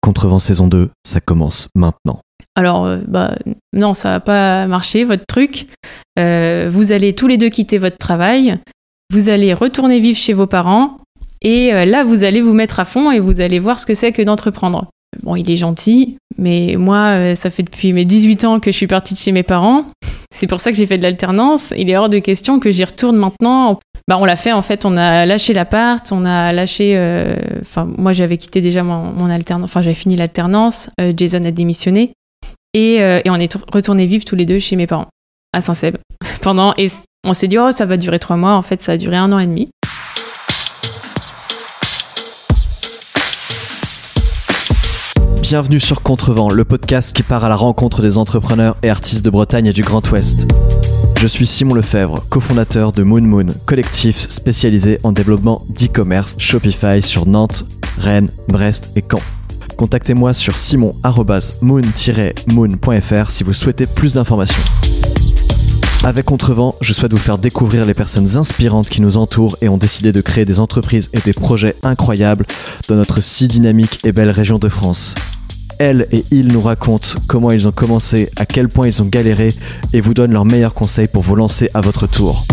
Contrevent saison 2, ça commence maintenant. Alors, euh, bah, non, ça va pas marcher, votre truc. Euh, vous allez tous les deux quitter votre travail. Vous allez retourner vivre chez vos parents. Et euh, là, vous allez vous mettre à fond et vous allez voir ce que c'est que d'entreprendre. Bon, il est gentil, mais moi, euh, ça fait depuis mes 18 ans que je suis partie de chez mes parents. C'est pour ça que j'ai fait de l'alternance. Il est hors de question que j'y retourne maintenant. Bah, on l'a fait en fait, on a lâché l'appart, on a lâché. euh, Enfin, moi j'avais quitté déjà mon, mon alternance, enfin j'avais fini l'alternance, euh, Jason a démissionné et, et on est tour- retournés vivre tous les deux chez mes parents à Saint-Seb. Pendant et on s'est dit oh ça va durer trois mois, en fait ça a duré un an et demi. Bienvenue sur Contrevent, le podcast qui part à la rencontre des entrepreneurs et artistes de Bretagne et du Grand Ouest. Je suis Simon Lefebvre, cofondateur de Moon Moon, collectif spécialisé en développement d'e-commerce Shopify sur Nantes, Rennes, Brest et Caen. Contactez-moi sur simon-moon-moon.fr si vous souhaitez plus d'informations. Avec Contrevent, je souhaite vous faire découvrir les personnes inspirantes qui nous entourent et ont décidé de créer des entreprises et des projets incroyables dans notre si dynamique et belle région de France. Elles et ils nous racontent comment ils ont commencé, à quel point ils ont galéré et vous donnent leurs meilleurs conseils pour vous lancer à votre tour.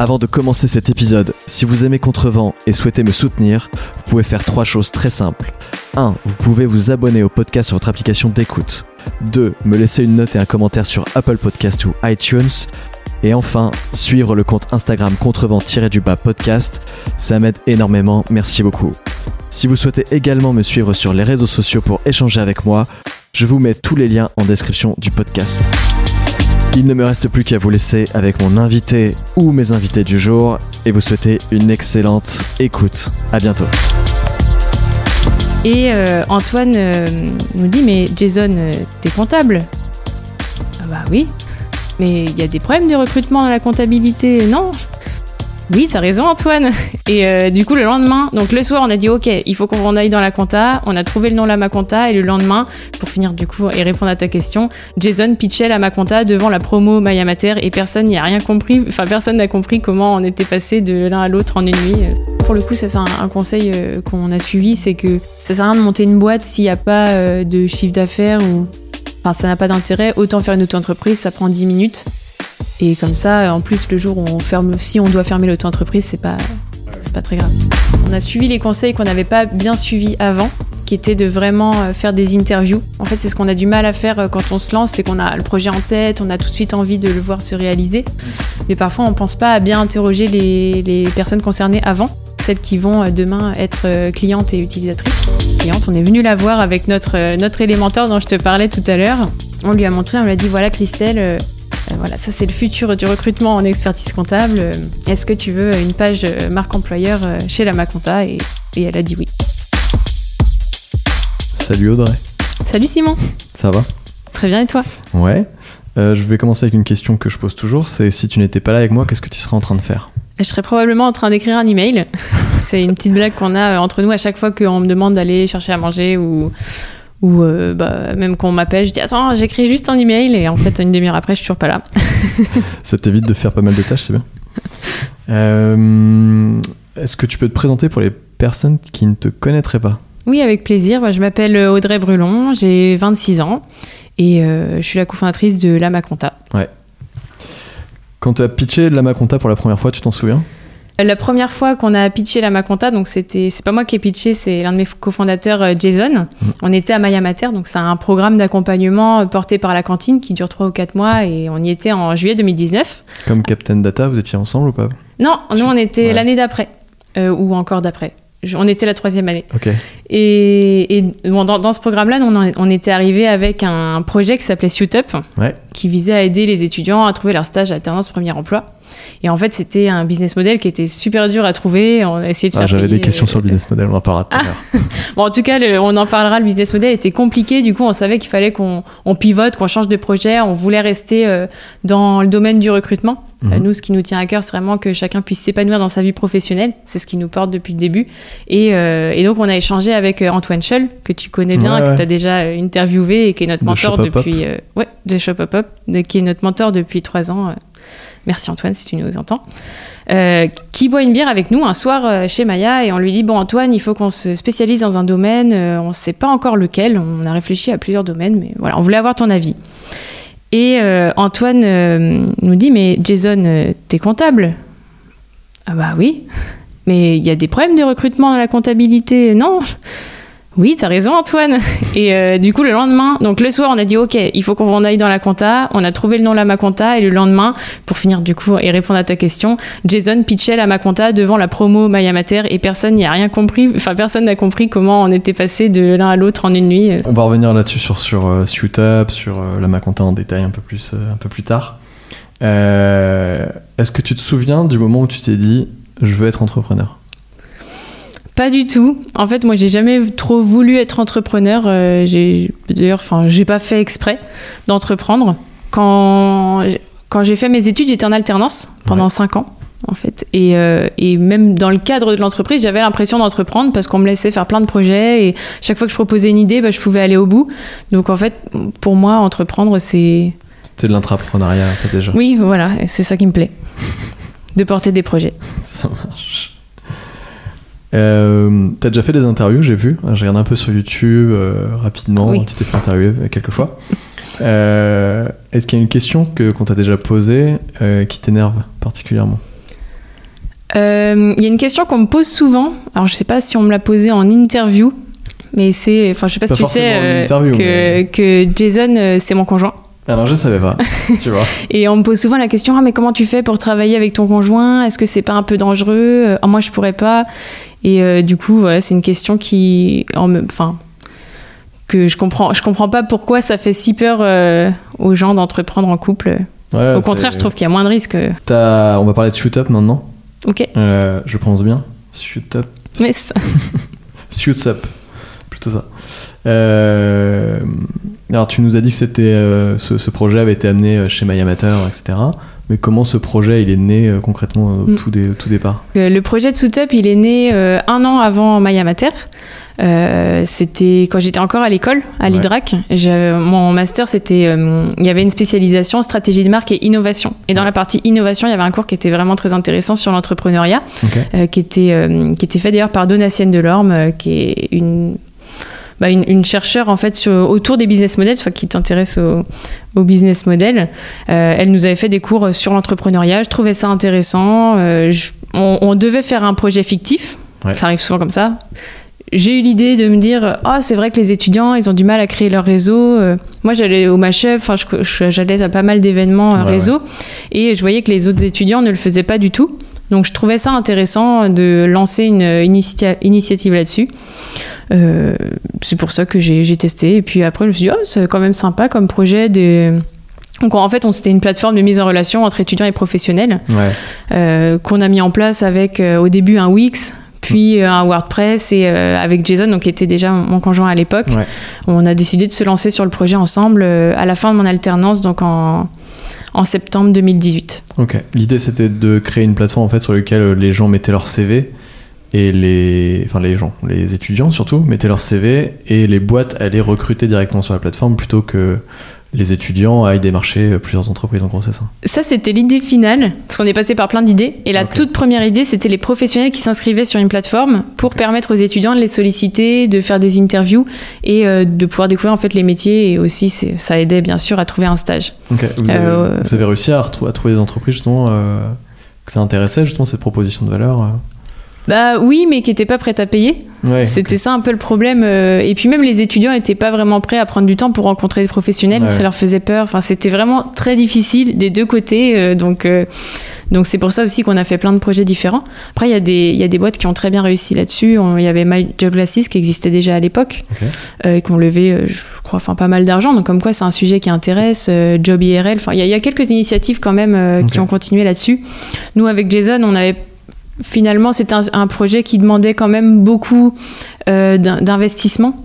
Avant de commencer cet épisode, si vous aimez Contrevent et souhaitez me soutenir, vous pouvez faire trois choses très simples. 1. Vous pouvez vous abonner au podcast sur votre application d'écoute. 2. Me laisser une note et un commentaire sur Apple Podcast ou iTunes. Et enfin, suivre le compte Instagram contrevent-du-bas podcast. Ça m'aide énormément, merci beaucoup. Si vous souhaitez également me suivre sur les réseaux sociaux pour échanger avec moi, je vous mets tous les liens en description du podcast. Il ne me reste plus qu'à vous laisser avec mon invité ou mes invités du jour et vous souhaiter une excellente écoute. À bientôt. Et euh, Antoine euh, nous dit mais Jason euh, t'es comptable? Ah bah oui. Mais il y a des problèmes de recrutement dans la comptabilité, non? Oui, t'as raison Antoine. Et euh, du coup le lendemain, donc le soir on a dit ok, il faut qu'on aille dans la compta. On a trouvé le nom de la Maconta et le lendemain, pour finir du coup et répondre à ta question, Jason pitchait la Maconta devant la promo Maya Mater et personne n'y a rien compris. Enfin personne n'a compris comment on était passé de l'un à l'autre en une nuit. Pour le coup, ça c'est un, conseil euh, qu'on a suivi, c'est que ça sert à rien de monter une boîte s'il n'y a pas euh, de chiffre d'affaires ou enfin ça n'a pas d'intérêt. Autant faire une auto-entreprise, ça prend 10 minutes. Et comme ça, en plus, le jour où on ferme, si on doit fermer l'auto-entreprise, c'est pas, c'est pas très grave. On a suivi les conseils qu'on n'avait pas bien suivis avant, qui étaient de vraiment euh, faire des interviews. En fait, c'est ce qu'on a du mal à faire euh, quand on se lance, c'est qu'on a le projet en tête, on a tout de suite envie de le voir se réaliser. Mais parfois, on pense pas à bien interroger les, personnes concernées avant, celles qui vont euh, demain être euh, clientes et utilisatrices. Cliente, on est venu la voir avec notre, euh, notre élémentaire dont je te parlais tout à l'heure. On lui a montré, on lui a dit voilà Christelle, euh, euh, voilà, ça c'est le futur du recrutement en expertise comptable. Euh, Est-ce que tu veux une page euh, marque employeur euh, chez la Maconta et, et elle a dit oui. Salut Audrey, Salut Simon, ça va? Très bien et toi? Ouais. Euh, je vais commencer avec une question que je pose toujours, c'est si tu n'étais pas là avec moi, qu'est-ce que tu serais en train de faire? Je serais probablement en train d'écrire un email. c'est une petite blague qu'on a euh, entre nous à chaque fois qu'on me demande d'aller chercher à manger ou, ou euh, bah, même qu'on m'appelle, je dis attends, j'écris juste un email et en fait une demi-heure après je suis toujours pas là. Ça t'évite de faire pas mal de tâches, c'est bien. Euh, Est-ce que tu peux te présenter pour les personnes qui ne te connaîtraient pas? Oui, avec plaisir. Moi, je m'appelle Audrey Brulon, j'ai 26 ans et euh, je suis la cofondatrice de La Maconta. Quand tu as pitché la Maconta pour la première fois, tu t'en souviens? La première fois qu'on a pitché La Maconta, donc c'était, c'est pas moi qui ai pitché, c'est l'un de mes cofondateurs, euh, Jason. On était à Maya Mater, donc c'est un programme d'accompagnement euh, porté par la cantine qui dure 3 ou 4 mois et on y était en juillet 2019. Comme Captain Data, vous étiez ensemble ou pas? Non, nous on était Ouais. l'année d'après, euh, ou encore d'après. On était la troisième année. Et, et, bon, dans, dans ce programme-là, on, était arrivé avec un projet qui s'appelait Suitup, Ouais. qui visait à aider les étudiants à trouver leur stage alternance premier emploi. Et en fait, c'était un business model qui était super dur à trouver. On a essayé de Ah, faire J'avais des questions euh, sur le business model, on en parlera tout à l'heure. Bon, en tout cas, le- on en parlera. Le business model était compliqué. Du coup, on savait qu'il fallait qu'on on pivote, qu'on change de projet. On voulait rester euh, dans le domaine du recrutement. Euh, nous, ce qui nous tient à cœur, c'est vraiment que chacun puisse s'épanouir dans sa vie professionnelle. C'est ce qui nous porte depuis le début. Et, et donc, on a échangé avec Antoine Scholl, que tu connais bien, Ouais, que tu as déjà interviewé et qui est notre De mentor Up. depuis. ouais, de Shop Up Up, de- qui est notre mentor depuis trois ans. Merci Antoine si tu nous entends, euh, qui boit une bière avec nous un soir euh, chez Maya et on lui dit bon Antoine, il faut qu'on se spécialise dans un domaine, euh, on ne sait pas encore lequel, on a réfléchi à plusieurs domaines, mais voilà, on voulait avoir ton avis. Et Antoine nous dit mais Jason, t'es comptable? Ah bah oui, mais il y a des problèmes de recrutement dans la comptabilité, non? Oui, t'as raison Antoine. Et euh, du coup, le lendemain, donc le soir, on a dit ok, il faut qu'on aille dans la compta. On a trouvé le nom la Maconta et le lendemain, pour finir du coup et répondre à ta question, Jason pitchait la Maconta devant la promo Maya Mater et personne n'y a rien compris. Enfin, personne n'a compris comment on était passé de l'un à l'autre en une nuit. On va revenir là-dessus sur, sur euh, SuitUp, sur euh, la Maconta en détail un peu plus, euh, un peu plus tard. Est-ce que tu te souviens du moment où tu t'es dit je veux être entrepreneur? Pas du tout. En fait, moi, j'ai jamais trop voulu être entrepreneur. Euh, j'ai d'ailleurs, enfin, j'ai pas fait exprès d'entreprendre. Quand quand j'ai fait mes études, j'étais en alternance pendant Ouais. 5 ans. En fait. Et, euh, et même dans le cadre de l'entreprise, j'avais l'impression d'entreprendre parce qu'on me laissait faire plein de projets et chaque fois que je proposais une idée, bah, je pouvais aller au bout. Donc en fait, pour moi, entreprendre, c'est. C'était de l'intrapreneuriat en fait déjà. Oui, voilà, c'est ça qui me plaît. De porter des projets. Ça marche. Euh, T'as déjà fait des interviews, j'ai vu. J'ai regardé un peu sur YouTube euh, rapidement. Oui. Tu t'es fait interviewer euh, quelques fois. Euh, Est-ce qu'il y a une question que qu'on t'a déjà posée qui t'énerve particulièrement? Il y a une question qu'on me pose souvent. Alors, je sais pas si on me l'a posée en interview, mais c'est. Enfin, je sais pas, Pas si tu sais que, mais- que Jason, c'est mon conjoint. Alors je savais pas, tu vois. Et on me pose souvent la question Ah, mais comment tu fais pour travailler avec ton conjoint? Est-ce que c'est pas un peu dangereux? Ah, Moi, je pourrais pas. Et euh, du coup, voilà, c'est une question qui. Enfin. Que je comprends, je comprends pas pourquoi ça fait si peur euh, aux gens d'entreprendre en couple. Ouais, Au contraire, je trouve qu'il y a moins de risques. On va parler de SuitUp maintenant. Ok, Euh, je pense bien. SuitUp. mais ça- SuitUp. Plutôt ça. Alors tu nous as dit que c'était ce, ce projet avait été amené chez MyAmateur, etc. Mais comment ce projet il est né euh, concrètement au Mm. tout, au tout départ Euh, Le projet de Soutup, il est né euh, un an avant Maya Mater. Euh, c'était quand j'étais encore à l'école, à Ouais. l'IDRAC. Mon master, c'était, euh, il y avait une spécialisation stratégie de marque et innovation. Et dans Ouais. la partie innovation, il y avait un cours qui était vraiment très intéressant sur l'entrepreneuriat, euh, qui était euh, qui était fait d'ailleurs par Donatienne Delorme, euh, qui est une bah, une, une chercheure en fait sur- autour des business models, enfin, qui t'intéresse au, au business model. Euh, elle nous avait fait des cours sur l'entrepreneuriat. Je trouvais ça intéressant. Euh, je- on, on devait faire un projet fictif. Ouais. Ça arrive souvent comme ça. J'ai eu l'idée de me dire, ah c'est vrai que les étudiants, ils ont du mal à créer leur réseau. Euh, moi, j'allais au Machef, enfin, j'allais à pas mal d'événements Ouais, réseau, et je voyais que les autres étudiants ne le faisaient pas du tout. Donc, je trouvais ça intéressant de lancer une initia- initiative là-dessus. Euh, c'est pour ça que j'ai testé. Et puis après, je me suis dit, oh, c'est quand même sympa comme projet. Donc en fait, on- c'était une plateforme de mise en relation entre étudiants et professionnels Ouais. euh, qu'on a mis en place avec euh, au début un Wix, puis un WordPress et euh, avec Jason, donc qui était déjà mon mon conjoint à l'époque. Ouais. On a décidé de se lancer sur le projet ensemble euh, à la fin de mon alternance, donc en, en septembre 2018. Ok. L'idée c'était de créer une plateforme sur laquelle euh, les gens mettaient leur CV et les, enfin les gens, les étudiants surtout mettaient leur CV et les boîtes allaient recruter directement sur la plateforme plutôt que les étudiants aillent démarcher euh, plusieurs entreprises. En gros, c'est ça. Ça, c'était l'idée finale, parce qu'on est passé par plein d'idées. Et la toute première idée, c'était les professionnels qui s'inscrivaient sur une plateforme pour permettre aux étudiants de les solliciter, de faire des interviews et euh, de pouvoir découvrir en fait les métiers. Et aussi, ça aidait bien sûr à trouver un stage. Ok. Vous, avez, Euh, vous avez réussi à, trouver des entreprises justement euh, que ça intéressait justement cette proposition de valeur. Bah oui, mais qui n'étaient pas prêts à payer. Ouais. C'était ça un peu le problème. euh, Et puis même les étudiants n'étaient pas vraiment prêts à prendre du temps pour rencontrer des professionnels. Ouais. Ça leur faisait peur. Enfin, c'était vraiment très difficile des deux côtés. euh, Donc, euh, donc c'est pour ça aussi qu'on a fait plein de projets différents. Après, il y, a des- y a des boîtes qui ont très bien réussi là-dessus. Il y avait My Job Glasses qui existait déjà à l'époque euh, et qui ont levé, je crois, enfin pas mal d'argent. Donc comme quoi, c'est un sujet qui intéresse. Job IRL. Enfin, il y, a- il y a quelques initiatives quand même euh, qui ont continué là-dessus. Nous, avec Jason, on avait finalement, c'était un, un projet qui demandait quand même beaucoup euh, d'in- d'investissement.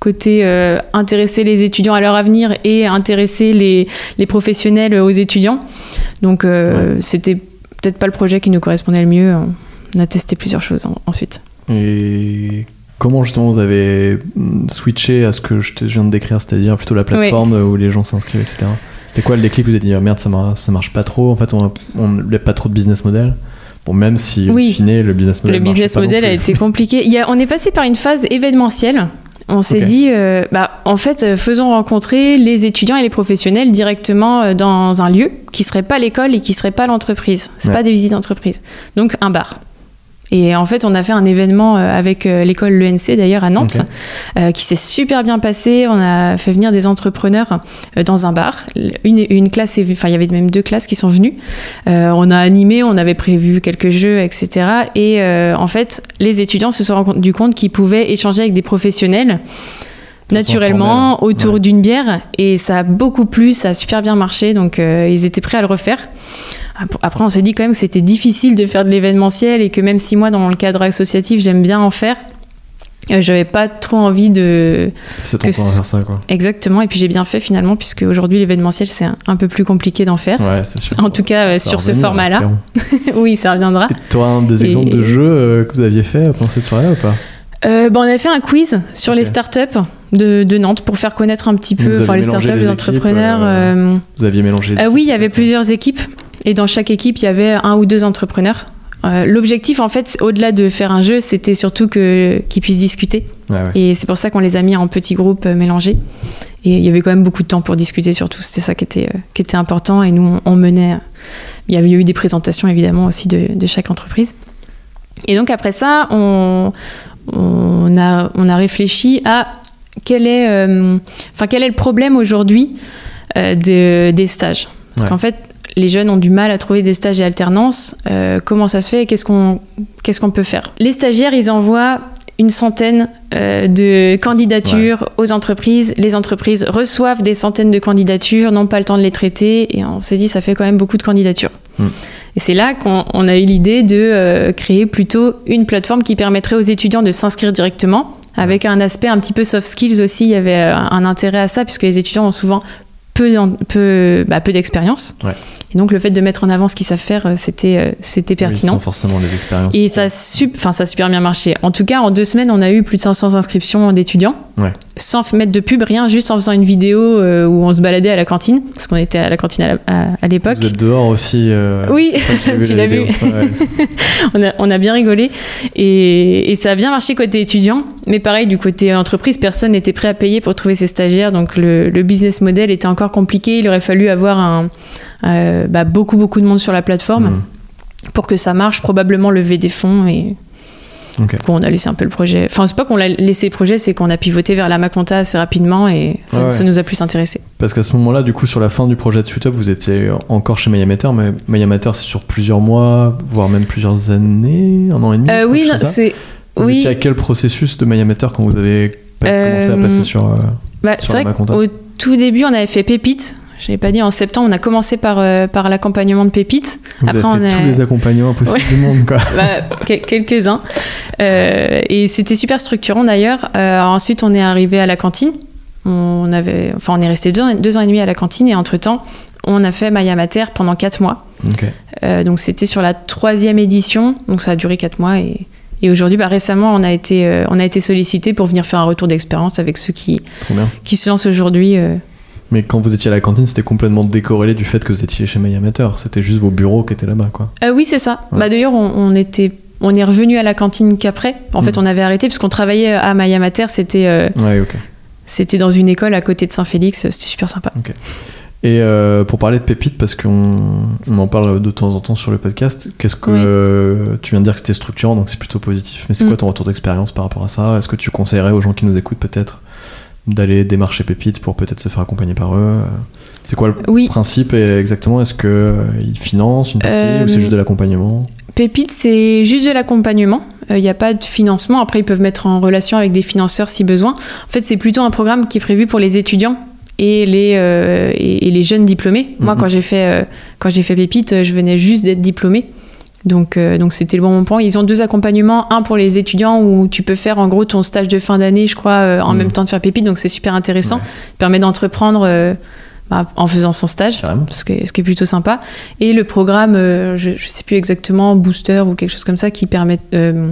Côté euh, intéresser les étudiants à leur avenir et intéresser les, les professionnels aux étudiants. Donc, euh, c'était peut-être pas le projet qui nous correspondait le mieux. On a testé plusieurs choses en- ensuite. Et comment justement vous avez mm, switché à ce que je, te- je viens de décrire, c'est-à-dire plutôt la plateforme où les gens s'inscrivent, etc. C'était quoi le déclic? Vous avez dit, oh, merde, ça, mar- ça marche pas trop. En fait, on n'a pas trop de business model. Bon, même si, Oui. au final, le business model. Le business model a été compliqué. Il y a- on est passé par une phase événementielle. On s'est dit, euh, bah, en fait, euh, faisons rencontrer les étudiants et les professionnels directement euh, dans un lieu qui serait pas l'école et qui serait pas l'entreprise. C'est Ouais. pas des visites d'entreprise. Donc un bar. Et en fait, on a fait un événement euh, avec euh, l'école l'ENC d'ailleurs à Nantes, euh, qui s'est super bien passé. On a fait venir des entrepreneurs dans un bar. Une, une classe, enfin il y avait même deux classes qui sont venues. On a animé, on avait prévu quelques jeux, etc. Et en fait, les étudiants se sont rendus compte qu'ils pouvaient échanger avec des professionnels naturellement informelle. autour Ouais. d'une bière et ça a beaucoup plu, ça a super bien marché donc euh, ils étaient prêts à le refaire. Ap- Après on s'est dit quand même que c'était difficile de faire de l'événementiel et que même si moi dans le cadre associatif j'aime bien en faire, euh, j'avais pas trop envie de C'est ton que temps à faire ça, quoi. exactement et puis j'ai bien fait finalement puisque aujourd'hui l'événementiel c'est un, peu plus compliqué d'en faire. Ouais, c'est sûr. En tout cas, euh, Ça sur ce format-là. oui, ça reviendra. Et toi, un des Et- exemples de jeux que vous aviez fait pendant cette soirée ou pas? Euh, bah, on a fait un quiz sur les startups de, de Nantes pour faire connaître un petit peu enfin, les startups, les les entrepreneurs. euh, euh, Vous aviez mélangé. Euh, oui, il y avait plusieurs équipes et dans chaque équipe, il y avait un ou deux entrepreneurs. Euh, L'objectif, en fait, au-delà de faire un jeu, c'était surtout qu'ils puissent discuter. Ouais. Et c'est pour ça qu'on les a mis en petits groupes mélangés. Et il y avait quand même beaucoup de temps pour discuter, surtout. C'était ça qui était, qui était important. Et nous, on, on menait. Il y avait eu des présentations, évidemment, aussi de, de chaque entreprise. Et donc, après ça, on, on, a, on a réfléchi à quel est, euh, enfin, quel est le problème aujourd'hui euh, de- des stages. Parce Ouais. qu'en fait, les jeunes ont du mal à trouver des stages et alternances. Euh, comment ça se fait et Qu'est-ce qu'on qu'est-ce qu'on peut faire? Les stagiaires, ils envoient une centaine de candidatures aux entreprises. Les entreprises reçoivent des centaines de candidatures, n'ont pas le temps de les traiter. Et on s'est dit, ça fait quand même beaucoup de candidatures. Mm. Et c'est là qu'on on a eu l'idée de euh, créer plutôt une plateforme qui permettrait aux étudiants de s'inscrire directement, avec un aspect un petit peu soft skills aussi. Il y avait euh, un intérêt à ça, puisque les étudiants ont souvent peu, peu, bah, peu d'expérience. Ouais. Et donc le fait de mettre en avant ce qu'ils savent faire, euh, c'était euh, c'était Oui, pertinent. sans forcément les expériences. Et ça, sup- ça a super bien marché. En tout cas, en deux semaines, on a eu plus de 500 inscriptions d'étudiants. Ouais. Sans mettre de pub, rien, juste en faisant une vidéo euh, où on se baladait à la cantine, parce qu'on était à la cantine à la- à, à l'époque. Vous êtes dehors aussi. euh, Oui, vu, tu la l'as vu. Ouais. on, a, on a bien rigolé. Et, et ça a bien marché côté étudiant. Mais pareil, du côté entreprise, personne n'était prêt à payer pour trouver ses stagiaires. Donc le, le business model était encore compliqué. Il aurait fallu avoir un, euh, bah, beaucoup, beaucoup de monde sur la plateforme Mm. pour que ça marche. Probablement lever des fonds. Et bon, on a laissé un peu le projet. Enfin, c'est pas qu'on a laissé le projet, c'est qu'on a pivoté vers la Maconta assez rapidement. Et ça, Ouais, ouais. ça nous a plus intéressé. Parce qu'à ce moment-là, du coup, sur la fin du projet de SweetUp, vous étiez encore chez Mayamater, mais Mayamater, c'est sur plusieurs mois, voire même plusieurs années, un an et demi. Euh, oui, c'est. Vous Oui. étiez à quel processus de Mayamater quand vous avez Euh, commencé à passer sur. euh, Bah, sur la Maconta. Tout début, on avait fait Pépite. Je l'ai pas dit, en septembre, on a commencé par, euh, par l'accompagnement de Pépite. Vous Après, avez on fait a- tous les accompagnements possibles du monde, quoi. Bah, quel- quelques-uns. Euh, et c'était super structurant d'ailleurs. Euh, ensuite, on est arrivé à la cantine. On, avait, enfin, on est resté deux ans, deux ans et demi à la cantine et entre-temps, on a fait Maya Mater pendant quatre mois. Donc c'était sur la troisième édition, donc ça a duré quatre mois et, et aujourd'hui, bah, récemment, on a été, euh, on a été sollicité pour venir faire un retour d'expérience avec ceux qui, qui se lancent aujourd'hui. euh. Mais quand vous étiez à la cantine, c'était complètement décorrélé du fait que vous étiez chez Mayamater. C'était juste vos bureaux qui étaient là-bas, quoi. Euh, oui, c'est ça. Ouais. Bah, D'ailleurs, on, on était, on est revenu à la cantine qu'après. En fait, Mm. on avait arrêté parce qu'on travaillait à Maya Mater. C'était euh, Ouais, ok. C'était dans une école à côté de Saint-Félix, c'était super sympa. Et euh, pour parler de Pépite, parce qu'on on en parle de temps en temps sur le podcast, qu'est-ce que Oui. euh, tu viens de dire que c'était structurant, donc c'est plutôt positif. Mais c'est Mm. quoi ton retour d'expérience par rapport à ça? Est-ce que tu conseillerais aux gens qui nous écoutent peut-être d'aller démarcher Pépite pour peut-être se faire accompagner par eux? Euh, C'est quoi le Oui, principe et exactement? Est-ce que euh, financent une partie Euh, ou c'est juste de l'accompagnement? Pépite, c'est juste de l'accompagnement. Il n'y a pas de financement. Après, ils peuvent mettre en relation avec des financeurs si besoin. En fait, c'est plutôt un programme qui est prévu pour les étudiants et les, euh, et, et les jeunes diplômés. Moi, Mhm. quand j'ai fait, euh, quand j'ai fait Pépite, je venais juste d'être diplômée. Donc, euh, donc c'était le bon moment. Ils ont deux accompagnements. Un pour les étudiants où tu peux faire en gros ton stage de fin d'année, je crois, euh, en Mhm. même temps de faire Pépite. Donc c'est super intéressant. Ouais. Ça permet d'entreprendre euh, bah, en faisant son stage ce qui est, ce qui est plutôt sympa. Et le programme, euh, je ne sais plus exactement, Booster ou quelque chose comme ça, qui permet... euh,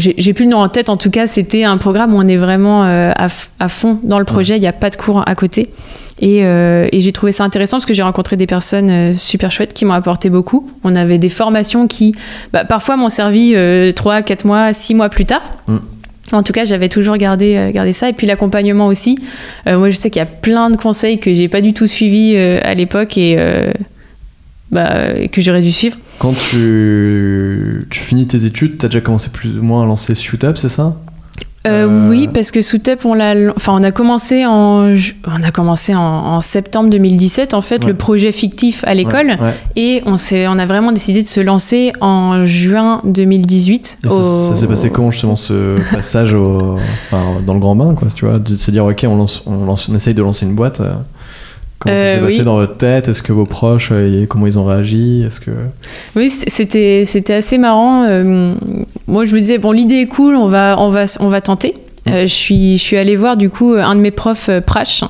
j'ai plus le nom en tête. En tout cas, c'était un programme où on est vraiment euh, à, fond dans le projet. Il n'y a pas de cours à côté. Et, euh, et j'ai trouvé ça intéressant parce que j'ai rencontré des personnes euh, super chouettes qui m'ont apporté beaucoup. On avait des formations qui, bah, parfois, m'ont servi 3, 4 mois, 6 mois plus tard. Mm. En tout cas, j'avais toujours gardé, gardé ça. Et puis l'accompagnement aussi. Moi, je sais qu'il y a plein de conseils que j'ai pas du tout suivis à l'époque et bah, que j'aurais dû suivre. Quand tu, tu finis tes études, t'as déjà commencé plus ou moins à lancer Shootap, c'est ça? Euh, Euh, Oui, parce que Soutup, on l'a, enfin, on a commencé en, on a commencé en, en septembre 2017, en fait, Ouais. le projet fictif à l'école, Ouais, ouais. et on s'est, on a vraiment décidé de se lancer en juin 2018. Et ça, au- ça s'est passé comment justement ce passage au, enfin, dans le grand bain, quoi, tu vois, de se dire ok, on, lance, on, lance, on essaye de lancer une boîte. euh, Comment ça Euh, s'est passé dans votre tête? Est-ce que vos proches, euh, comment ils ont réagi? Est-ce que Oui, c'était, c'était assez marrant. Euh, moi, je me disais bon, l'idée est cool, on va, on va, on va tenter. Euh, je suis, je suis allée voir du coup un de mes profs, Prash.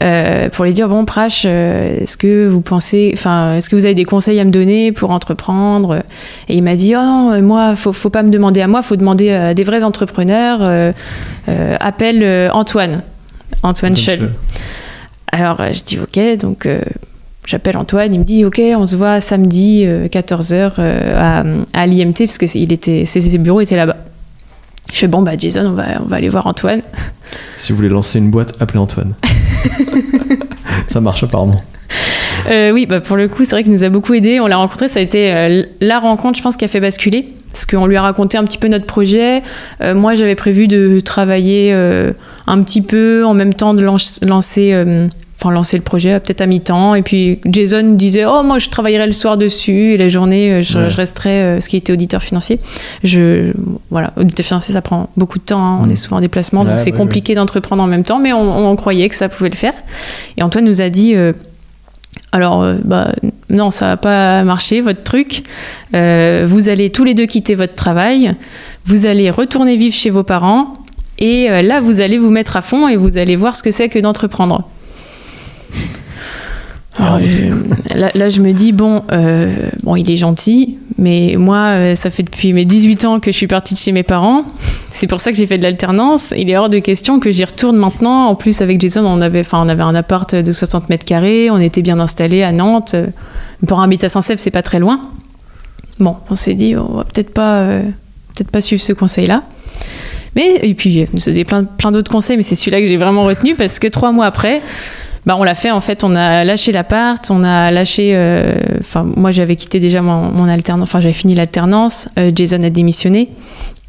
euh, pour lui dire bon Prash euh, est-ce que vous pensez enfin est-ce que vous avez des conseils à me donner pour entreprendre? Et il m'a dit oh non, moi faut faut pas me demander à moi faut demander à des vrais entrepreneurs euh, appelle euh, Antoine Antoine Schell alors euh, je dis ok, donc euh, j'appelle Antoine, il me dit ok, on se voit samedi 14h à, à l'IMT parce que il était, ses, ses bureaux étaient là-bas. Je fais bon bah Jason, on va, on va aller voir Antoine. Si vous voulez lancer une boîte, appelez Antoine. ça marche apparemment. Euh, oui, bah pour le coup, c'est vrai qu'il nous a beaucoup aidé. On l'a rencontré, ça a été euh, la rencontre, je pense, qui a fait basculer. Parce qu'on lui a raconté un petit peu notre projet. Euh, moi, j'avais prévu de travailler euh, un petit peu en même temps de lance- lancer, euh, enfin, lancer le projet, peut-être à mi-temps. Et puis Jason disait Oh, moi, je travaillerai le soir dessus et la journée, euh, je, Ouais. je resterai, euh, ce qui était auditeur financier. Je, voilà, auditeur financier, ça prend beaucoup de temps. hein. On Mm. est souvent en déplacement, donc c'est ouais, compliqué d'entreprendre en même temps. Mais on, on croyait que ça pouvait le faire. Et Antoine nous a dit. euh, alors, bah, non, ça va pas marcher, votre truc. Euh, vous allez tous les deux quitter votre travail. Vous allez retourner vivre chez vos parents. Et là, vous allez vous mettre à fond et vous allez voir ce que c'est que d'entreprendre. Alors, je- là, là, je me dis, bon, euh, bon, il est gentil, mais moi, euh, ça fait depuis mes 18 ans que je suis partie de chez mes parents. C'est pour ça que j'ai fait de l'alternance. Il est hors de question que j'y retourne maintenant. En plus, avec Jason, on avait, enfin, on avait un appart de 60 mètres carrés, on était bien installés à Nantes. Parents habitent à Saint-Cep, c'est pas très loin. Bon, on s'est dit, on va peut-être pas, euh, peut-être pas suivre ce conseil-là. Mais, et puis, il nous a donné plein, plein d'autres conseils, mais c'est celui-là que j'ai vraiment retenu parce que trois mois après, bah, on l'a fait. En fait, on a lâché l'appart, on a lâché. euh, Enfin, moi, j'avais quitté déjà mon, mon alternance. Enfin, j'avais fini l'alternance. euh, Jason a démissionné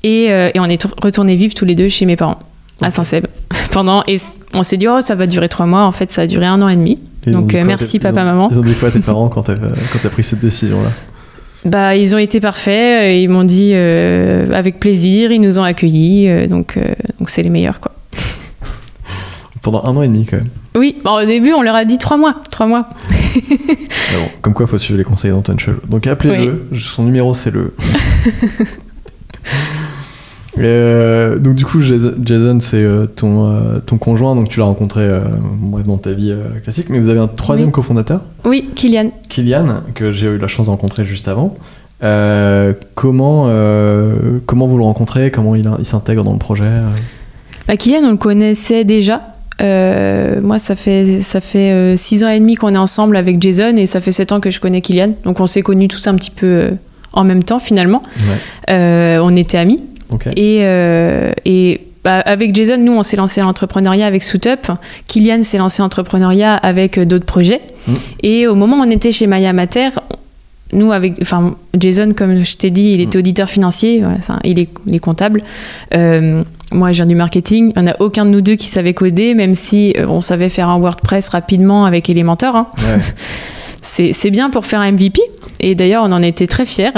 et, euh, et on est tour- retournés vivre tous les deux chez mes parents à. Saint-Seb. Pendant et on s'est dit oh ça va durer trois mois. En fait, ça a duré un an et demi. Et Donc, merci, ils papa, ont- maman. Ils ont dit quoi à tes parents quand t'as quand t'as pris cette décision-là? Bah, ils ont été parfaits. Ils m'ont dit avec plaisir. Ils nous ont accueillis. donc, donc c'est les meilleurs quoi. Pendant un an et demi quand même. Oui, bon, au début, on leur a dit trois mois. Trois mois. Bon, comme quoi, faut suivre les conseils d'Antoine Chelot. Donc appelez-le, son numéro c'est le. Euh, donc du coup, Jason, c'est euh, ton, euh, ton conjoint, donc tu l'as rencontré bref, dans ta vie classique, mais vous avez un troisième Oui. cofondateur, Oui, Kylian. Kylian, que j'ai eu la chance de rencontrer juste avant. Comment, comment vous le rencontrez? Comment il, il s'intègre dans le projet Bah, Kylian, on le connaissait déjà. Euh, moi, ça fait, ça fait euh, six ans et demi qu'on est ensemble avec Jason et ça fait sept ans que je connais Kylian. Donc, on s'est connus tous un petit peu euh, en même temps, finalement. Ouais, Euh, on était amis. Et, euh, et bah, avec Jason, nous, on s'est lancé en l'entrepreneuriat avec Suitup. Kylian s'est lancé en entrepreneuriat avec euh, d'autres projets. Mm. Et au moment où on était chez Maya Mater, nous, avec, enfin, Jason, comme je t'ai dit, il était auditeur financier, voilà, ça, il, est, il est comptable. Euh, moi, je viens du marketing. Il n'y en a aucun de nous deux qui savait coder, même si euh, on savait faire un WordPress rapidement avec Elementor. hein. Ouais. C'est bien pour faire un MVP. Et d'ailleurs, on en était très fiers.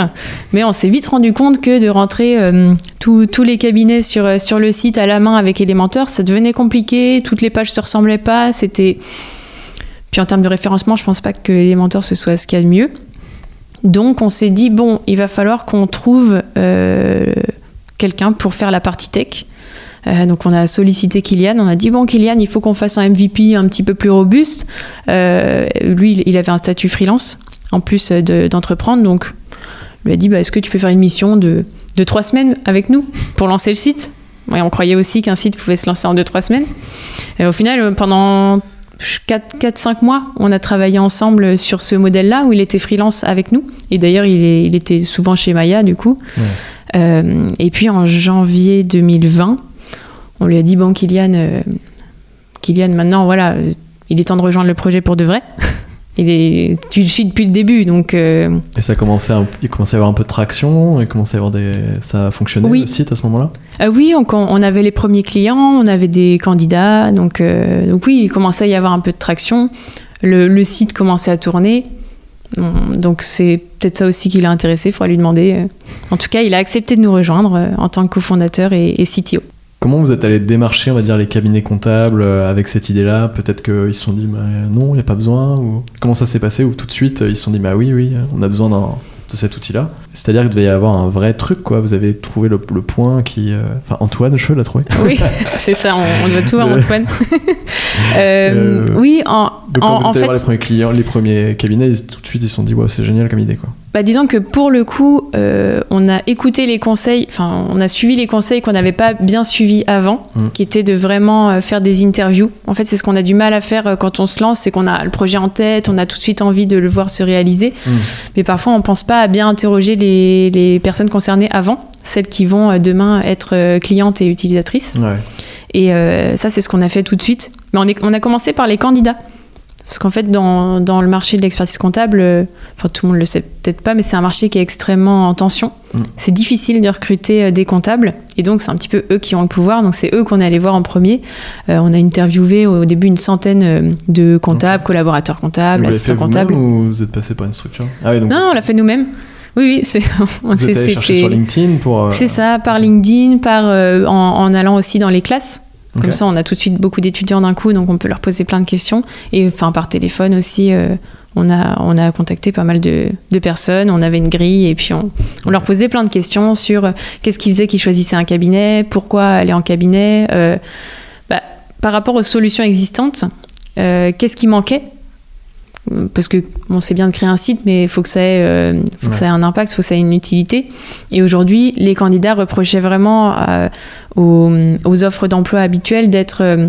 Mais on s'est vite rendu compte que de rentrer euh, tous les cabinets sur, euh, sur le site à la main avec Elementor, ça devenait compliqué. Toutes les pages se ressemblaient pas. C'était. Puis en termes de référencement, je pense pas que Elementor ce soit ce qu'il y a de mieux. Donc on s'est dit, bon, il va falloir qu'on trouve euh, quelqu'un pour faire la partie tech. Euh, donc on a sollicité Kylian, on a dit bon Kylian, il faut qu'on fasse un MVP un petit peu plus robuste. Euh, lui, il avait un statut freelance en plus de- d'entreprendre, donc il lui a dit bah, est-ce que tu peux faire une mission de, trois semaines avec nous pour lancer le site? Ouais, on croyait aussi qu'un site pouvait se lancer en deux, trois semaines. Et au final, pendant 4-5 mois, on a travaillé ensemble sur ce modèle-là où il était freelance avec nous. Et d'ailleurs, il, était souvent chez Maya, du coup. Ouais. Euh, et puis en janvier 2020, on lui a dit Bon, Kylian, euh, Kylian maintenant, voilà, il est temps de rejoindre le projet pour de vrai. Il est, tu le suis depuis le début, donc euh, Et ça commençait à, il commençait à y avoir un peu de traction, il commençait à avoir des, ça a fonctionné Oui. le site à ce moment-là? Ah oui, on, on avait les premiers clients, on avait des candidats, donc, euh, donc oui, il commençait à y avoir un peu de traction. Le, le site commençait à tourner, donc c'est peut-être ça aussi qui l'a intéressé, il faudra lui demander. euh. En tout cas, il a accepté de nous rejoindre euh, en tant que cofondateur et, et CTO. Comment vous êtes allé démarcher, on va dire, les cabinets comptables euh, avec cette idée-là? Peut-être qu'ils se sont dit, bah, non, il n'y a pas besoin ou... Comment ça s'est passé? Ou tout de suite, ils se sont dit, bah oui, oui, on a besoin de cet outil-là C'est-à-dire qu'il devait y avoir un vrai truc, quoi. Vous avez trouvé le, le point qui... euh, Enfin, Antoine Cheux l'a trouvé. Oui, c'est ça, on, on doit tout à. Antoine. Euh, Euh, oui, en, Donc en, quand vous en allé voir les fait, premiers clients, les premiers cabinets, ils- tout de suite, ils se sont dit, c'est génial comme idée, quoi. Bah, disons que pour le coup, euh, on a écouté les conseils, enfin, on a suivi les conseils qu'on n'avait pas bien suivis avant, Mm. qui étaient de vraiment euh, faire des interviews. En fait, c'est ce qu'on a du mal à faire euh, quand on se lance, c'est qu'on a le projet en tête, on a tout de suite envie de le voir se réaliser, Mm. mais parfois on pense pas à bien interroger les, les personnes concernées avant, celles qui vont demain être clientes et utilisatrices. Ouais. Et euh, ça, c'est ce qu'on a fait tout de suite. Mais on, est- on a commencé par les candidats. Parce qu'en fait, dans, dans le marché de l'expertise comptable, euh, enfin tout le monde le sait peut-être pas, mais c'est un marché qui est extrêmement en tension. Mm. C'est difficile de recruter euh, des comptables. Et donc, c'est un petit peu eux qui ont le pouvoir. Donc, c'est eux qu'on est allé voir en premier. Euh, on a interviewé au début une centaine de comptables, collaborateurs comptables, Vous assistants comptables. ou vous êtes passé par une structure? Ah oui, donc Non, on l'a fait nous-mêmes. Oui, oui, c'est vous êtes allé chercher sur LinkedIn pour... euh, c'est ça, par LinkedIn, par, euh, en, en allant aussi dans les classes. Comme ça, on a tout de suite beaucoup d'étudiants d'un coup, donc on peut leur poser plein de questions. Et enfin, par téléphone aussi, euh, on, a, on a contacté pas mal de, de personnes. On avait une grille et puis on, on leur posait plein de questions sur euh, qu'est-ce qui faisait qu'ils choisissaient un cabinet, pourquoi aller en cabinet, euh, bah, par rapport aux solutions existantes, euh, qu'est-ce qui manquait parce que bon, c'est bien de créer un site, mais il faut que ça ait, euh, faut que Ouais. ça ait un impact, il faut que ça ait une utilité. Et aujourd'hui, les candidats reprochaient vraiment euh, aux, aux offres d'emploi habituelles d'être euh,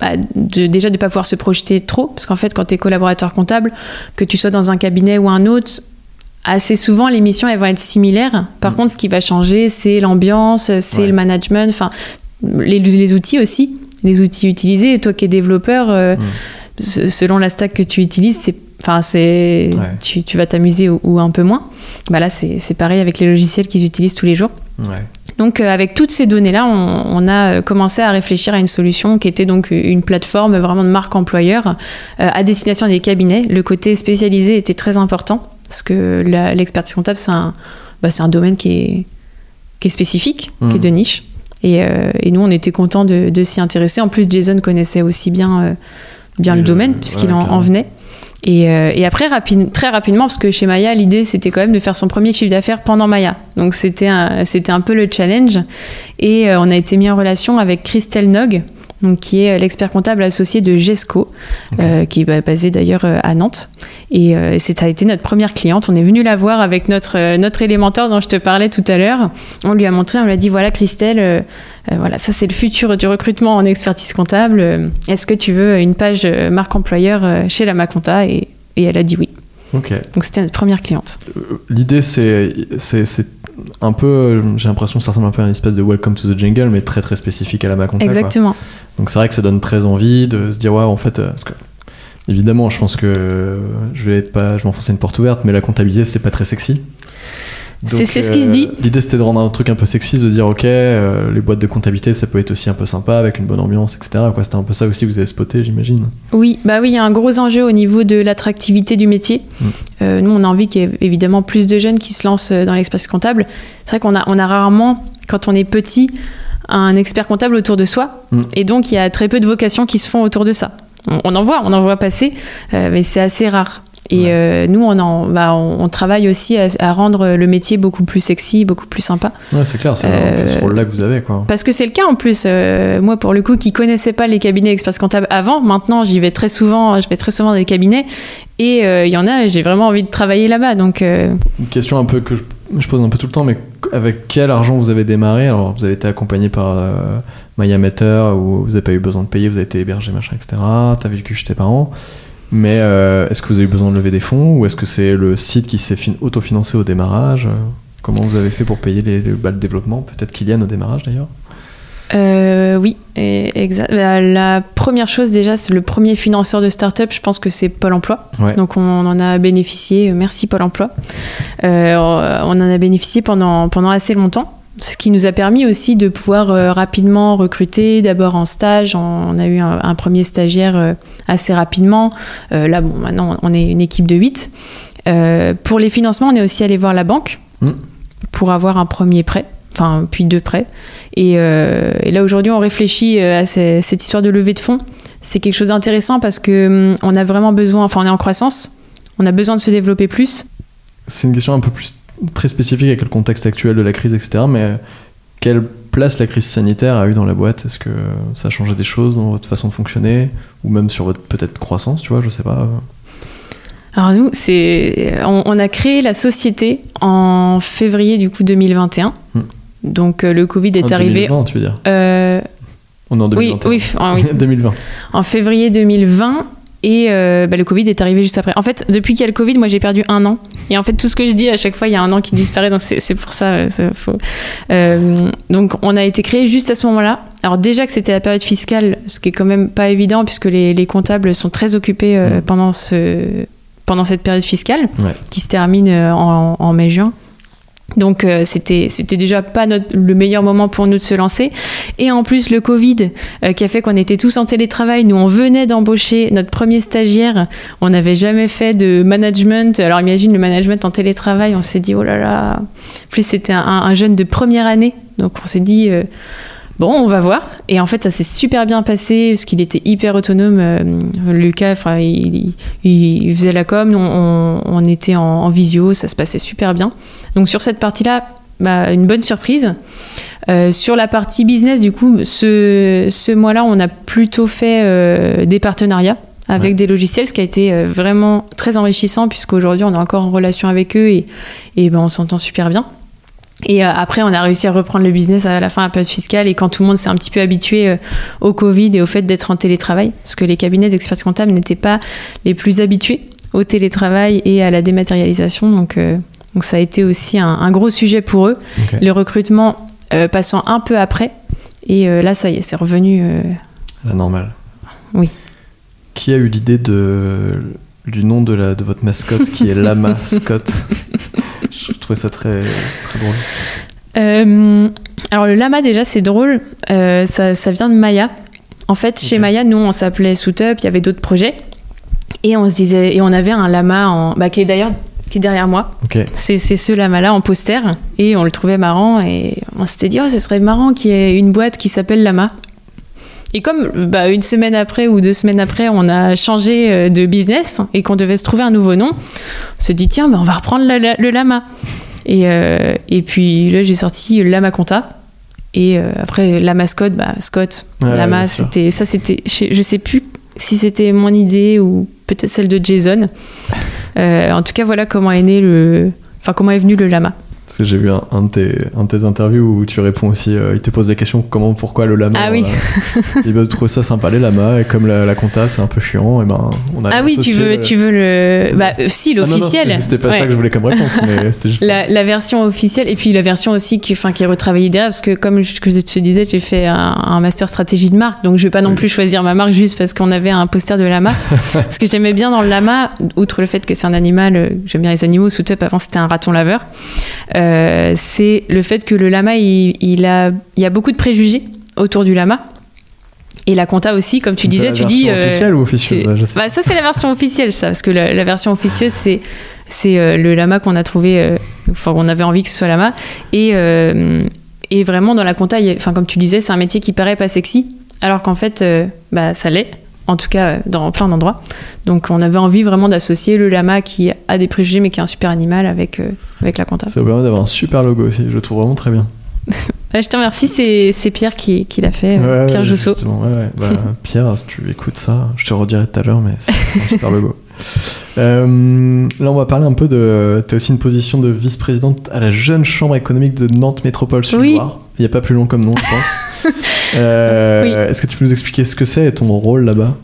bah, de- déjà de ne pas pouvoir se projeter trop, parce qu'en fait, quand tu es collaborateur comptable, que tu sois dans un cabinet ou un autre, assez souvent, les missions, elles vont être similaires. Par Mm. contre, ce qui va changer, c'est l'ambiance, c'est Ouais. le management, enfin, les, les outils aussi, les outils utilisés. Et toi qui es développeur, Mm. Selon la stack que tu utilises, c'est Enfin, c'est Ouais. tu, tu vas t'amuser ou, ou un peu moins. Bah là, c'est pareil avec les logiciels qu'ils utilisent tous les jours. Ouais. Donc, euh, avec toutes ces données-là, on, on a euh, commencé à réfléchir à une solution qui était donc une plateforme vraiment de marque employeur euh, à destination des cabinets. Le côté spécialisé était très important parce que l'expertise comptable, c'est un, bah, un domaine qui est, qui est spécifique, qui est de niche. Et, euh, et nous, on était contents de, de s'y intéresser. En plus, Jason connaissait aussi bien, bien le le- domaine puisqu'il ouais, en, en venait. Et, euh, et après, rapide, très rapidement, parce que chez Maya, l'idée, c'était quand même de faire son premier chiffre d'affaires pendant Maya. Donc, c'était un, un peu le challenge. Et euh, on a été mis en relation avec Christelle Nog, donc, qui est l'expert comptable associé de GESCO, euh, qui est bah, basé d'ailleurs euh, à Nantes. Et euh, ça a été notre première cliente. On est venu la voir avec notre, euh, notre élémentaire dont je te parlais tout à l'heure. On lui a montré, on lui a dit voilà, Christelle, euh, euh, voilà, ça c'est le futur du recrutement en expertise comptable. Euh, Est-ce que tu veux une page euh, marque employeur euh, chez la Maconta? Et, et elle a dit oui. Donc c'était notre première cliente. Euh, L'idée, c'est un peu, euh, j'ai l'impression que ça ressemble un peu à une espèce de Welcome to the Jungle, mais très très spécifique à la Maconta. quoi. Exactement. Donc c'est vrai que ça donne très envie de se dire, ouais, en fait, euh, parce que, évidemment, je pense que euh, je vais pas, je vais enfoncer une porte ouverte, mais la comptabilité, c'est pas très sexy. C'est- ce qui se euh, dit. L'idée, c'était de rendre un truc un peu sexy, de dire, ok, euh, les boîtes de comptabilité, ça peut être aussi un peu sympa, avec une bonne ambiance, etc. Quoi. C'était un peu ça aussi que vous avez spoté, j'imagine. Oui, bah oui, il y a un gros enjeu au niveau de l'attractivité du métier. Mm. Euh, nous, on a envie qu'il y ait évidemment plus de jeunes qui se lancent dans l'expertise comptable. C'est vrai qu'on a, on a rarement, quand on est petit, un expert comptable autour de soi. Mm. Et donc, il y a très peu de vocations qui se font autour de ça. On, on en voit, on en voit passer, euh, mais c'est assez rare. Et Ouais. euh, nous, on, en, bah, on, on travaille aussi à, à rendre le métier beaucoup plus sexy, beaucoup plus sympa. Ouais, c'est clair, c'est peu ce Euh, rôle-là que vous avez, quoi. Parce que c'est le cas en plus. Euh, moi, pour le coup, qui connaissais pas les cabinets experts comptables avant, maintenant, j'y vais très souvent. Je vais très souvent dans des cabinets et euh, il y en a. J'ai vraiment envie de travailler là-bas. Donc, euh, Une question un peu que je, je pose un peu tout le temps, mais avec quel argent vous avez démarré? Alors, vous avez été accompagné par euh, MyAmeter, où vous n'avez pas eu besoin de payer, vous avez été hébergé, machin, etc. Tu as vécu chez tes parents. Mais euh, est-ce que vous avez eu besoin de lever des fonds ou est-ce que c'est le site qui s'est fin- autofinancé au démarrage Comment vous avez fait pour payer les, les- bah, le développement? Peut-être Kylian au démarrage d'ailleurs Euh, oui, exact. La, la première chose déjà, c'est le premier financeur de start-up, je pense que c'est Pôle Emploi. Ouais. Donc on en a bénéficié, merci Pôle Emploi. Euh, on en a bénéficié pendant, pendant assez longtemps. Ce qui nous a permis aussi de pouvoir euh, rapidement recruter, d'abord en stage, on, on a eu un, un premier stagiaire euh, assez rapidement. Euh, là, bon, maintenant, on est une équipe de 8. pour les financements, on est aussi allé voir la banque Mm. pour avoir un premier prêt, enfin, puis deux prêts. Et, et là, aujourd'hui, on réfléchit à ce- cette histoire de levée de fonds. C'est quelque chose d'intéressant parce que hum, on a vraiment besoin, enfin, on est en croissance, on a besoin de se développer plus. C'est une question un peu plus très spécifique avec le contexte actuel de la crise, etc. Mais quelle place la crise sanitaire a eu dans la boîte? Est-ce que ça a changé des choses dans votre façon de fonctionner? Ou même sur votre peut-être croissance, tu vois, je sais pas. Alors nous, c'est, on, on a créé la société en février du coup 2021. Hmm. Donc euh, le Covid est En arrivé. 2020, tu veux dire? euh, On est en oui, 2021. oui, f- ah oui, 2020. en février 2020 et euh, bah, le Covid est arrivé juste après. En fait, depuis qu'il y a le Covid, moi j'ai perdu un an. Et en fait, tout ce que je dis à chaque fois, il y a un an qui disparaît. Donc c'est pour ça, euh. Euh, donc on a été créé juste à ce moment-là. Alors déjà que c'était la période fiscale, ce qui est quand même pas évident puisque les, les comptables sont très occupés euh, Mm. pendant ce pendant cette période fiscale Ouais. qui se termine en, en mai-juin. Donc euh, c'était c'était déjà pas notre- le meilleur moment pour nous de se lancer. Et en plus le Covid euh, qui a fait qu'on était tous en télétravail. Nous on venait d'embaucher notre premier stagiaire. On n'avait jamais fait de management. Alors imagine le management en télétravail. On s'est dit oh là là. En plus c'était un, un jeune de première année. Donc on s'est dit euh, Bon, on va voir. Et en fait, ça s'est super bien passé parce qu'il était hyper autonome. euh, Lucas, il, il- il faisait la com, on, on était en, en visio, ça se passait super bien. Donc sur cette partie-là, bah, une bonne surprise. Euh, sur la partie business, du coup, ce, ce mois-là, on a plutôt fait euh, des partenariats avec Ouais. des logiciels, ce qui a été vraiment très enrichissant puisqu'aujourd'hui, on est encore en relation avec eux et, et ben, on s'entend super bien. Et euh, après, on a réussi à reprendre le business à la fin de la période fiscale et quand tout le monde s'est un petit peu habitué euh, au Covid et au fait d'être en télétravail, parce que les cabinets d'expertise comptable n'étaient pas les plus habitués au télétravail et à la dématérialisation. Donc, euh, donc ça a été aussi un, un gros sujet pour eux. Le recrutement euh, passant un peu après. Et euh, là, ça y est, c'est revenu. La normale. Oui. Qui a eu l'idée de du nom de la de votre mascotte qui est Lama Scott? Ça très très drôle. Euh, alors le lama déjà c'est drôle, Euh, ça, ça vient de Maya. En fait chez. Maya nous on s'appelait Sutup, il y avait d'autres projets et on se disait et on avait un lama en, bah, qui est d'ailleurs qui est derrière moi. C'est c'est ce lama là en poster et on le trouvait marrant et on s'était dit oh ce serait marrant qu'il y ait une boîte qui s'appelle Lama. Et comme bah, une semaine après ou deux semaines après, on a changé euh, de business et qu'on devait se trouver un nouveau nom, on s'est dit tiens, bah, on va reprendre le lama. Et, euh, et puis là, j'ai sorti Lama Conta. Et euh, après, la mascotte, bah, Scott, Ouais, Lama, c'était ça, c'était, je je sais plus si c'était mon idée ou peut-être celle de Jason. Euh, en tout cas, voilà comment est né le, enfin comment est venu le lama. Parce que j'ai vu un, un de tes, un de tes interviews où tu réponds aussi, euh, il te pose des questions comment, pourquoi le lama. Ah oui. voilà. Il va trouver ça sympa les lamas et comme la, la compta c'est un peu chiant, et ben on a Ah oui, tu veux, le- tu veux le, bah si Ah non, l'officiel. c'était- C'était pas Ouais. ça que je voulais comme réponse, mais c'était juste. La, la version officielle et puis la version aussi qui, enfin, qui est retravaillée derrière parce que comme je, te disais j'ai fait un, un master stratégie de marque donc je vais pas non Oui. plus choisir ma marque juste parce qu'on avait un poster de lama ce que j'aimais bien dans le lama outre le fait que c'est un animal euh, j'aime bien les animaux Sutup avant c'était un raton laveur euh, c'est le fait que le lama il, il a il y a beaucoup de préjugés autour du lama et la compta aussi comme tu disais la tu dis euh, officielle ou officieuse je sais. bah, ça, c'est la version officielle, ça. Parce que la, la version officieuse, c'est, c'est euh, le lama qu'on a trouvé. euh, Enfin, on avait envie que ce soit lama. Et, euh, et vraiment, dans la compta, a- enfin, comme tu disais, c'est un métier qui paraît pas sexy. Alors qu'en fait, euh, bah, ça l'est. En tout cas, euh, dans plein d'endroits. Donc, on avait envie vraiment d'associer le lama qui a des préjugés, mais qui est un super animal avec, euh, avec la compta. Ça vous permet d'avoir un super logo aussi, je le trouve vraiment très bien. Je te remercie, c'est, Pierre qui, qui l'a fait, euh, Ouais, Pierre ouais, Jousseau. ouais. Bah, Pierre, si tu écoutes ça, je te redirai tout à l'heure, mais c'est un super logo. Euh, là, on va parler un peu de. Tu as aussi une position de vice-présidente à la jeune chambre économique de Nantes Métropole Sud-Loire. Il n'y a pas plus long comme nom, je pense. Euh, Est-ce que tu peux nous expliquer ce que c'est et ton rôle là-bas?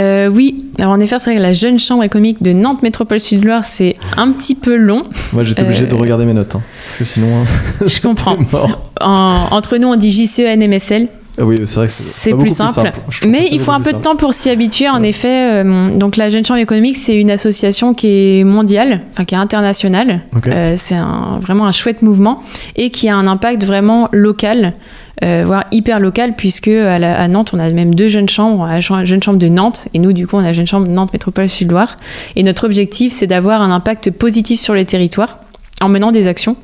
Euh, oui, alors en effet, c'est vrai que la jeune chambre économique de Nantes Métropole Sud-Loire, c'est un petit peu long. Moi, j'étais obligé de regarder mes notes, hein, parce que sinon. hein, Je comprends. En- entre nous, on dit JCE NMSL. Ah oui, c'est vrai que C'est plus simple. Mais il faut un peu de temps pour s'y habituer. En Ouais. effet, euh, donc la Jeune Chambre économique, c'est une association qui est mondiale, enfin qui est internationale. Euh, c'est un- vraiment un chouette mouvement et qui a un impact vraiment local, euh, voire hyper local, puisque à, la- à Nantes, on a même deux jeunes chambres, la Ch- Jeune Chambre de Nantes et nous, du coup, on a la Jeune Chambre Nantes Métropole Sud-Loire. Et notre objectif, c'est d'avoir un impact positif sur les territoires en menant des actions.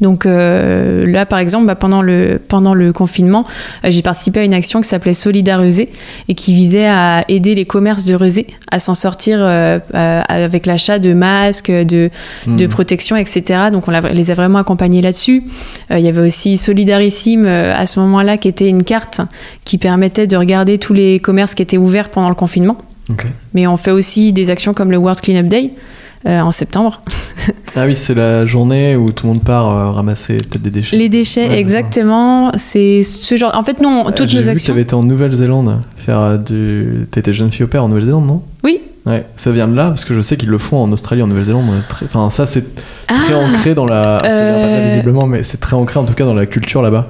Donc euh, là, par exemple, bah, pendant, le, pendant le confinement, euh, j'ai participé à une action qui s'appelait Solidar Rezé et qui visait à aider les commerces de Rezé à s'en sortir euh, avec l'achat de masques, de, de Hmm. protection, etc. Donc on les a vraiment accompagnés là-dessus. Il y avait aussi Solidarissime à ce moment-là qui était une carte qui permettait de regarder tous les commerces qui étaient ouverts pendant le confinement. Mais on fait aussi des actions comme le World Cleanup Day euh, en septembre. Ah oui, c'est la journée où tout le monde part euh, ramasser peut-être des déchets. Les déchets, Ouais, exactement. C'est ce genre. En fait, nous, on- Euh, toutes nos vu que tu actions. avais été en Nouvelle-Zélande faire euh, du. T'étais jeune fille au père en Nouvelle-Zélande, non? Oui. Ouais, ça vient de là parce que je sais qu'ils le font en Australie, en Nouvelle-Zélande. euh, Très... Enfin, ça c'est très Ah, ancré dans la. Vient pas là, Euh. visiblement, mais c'est très ancré en tout cas dans la culture là-bas.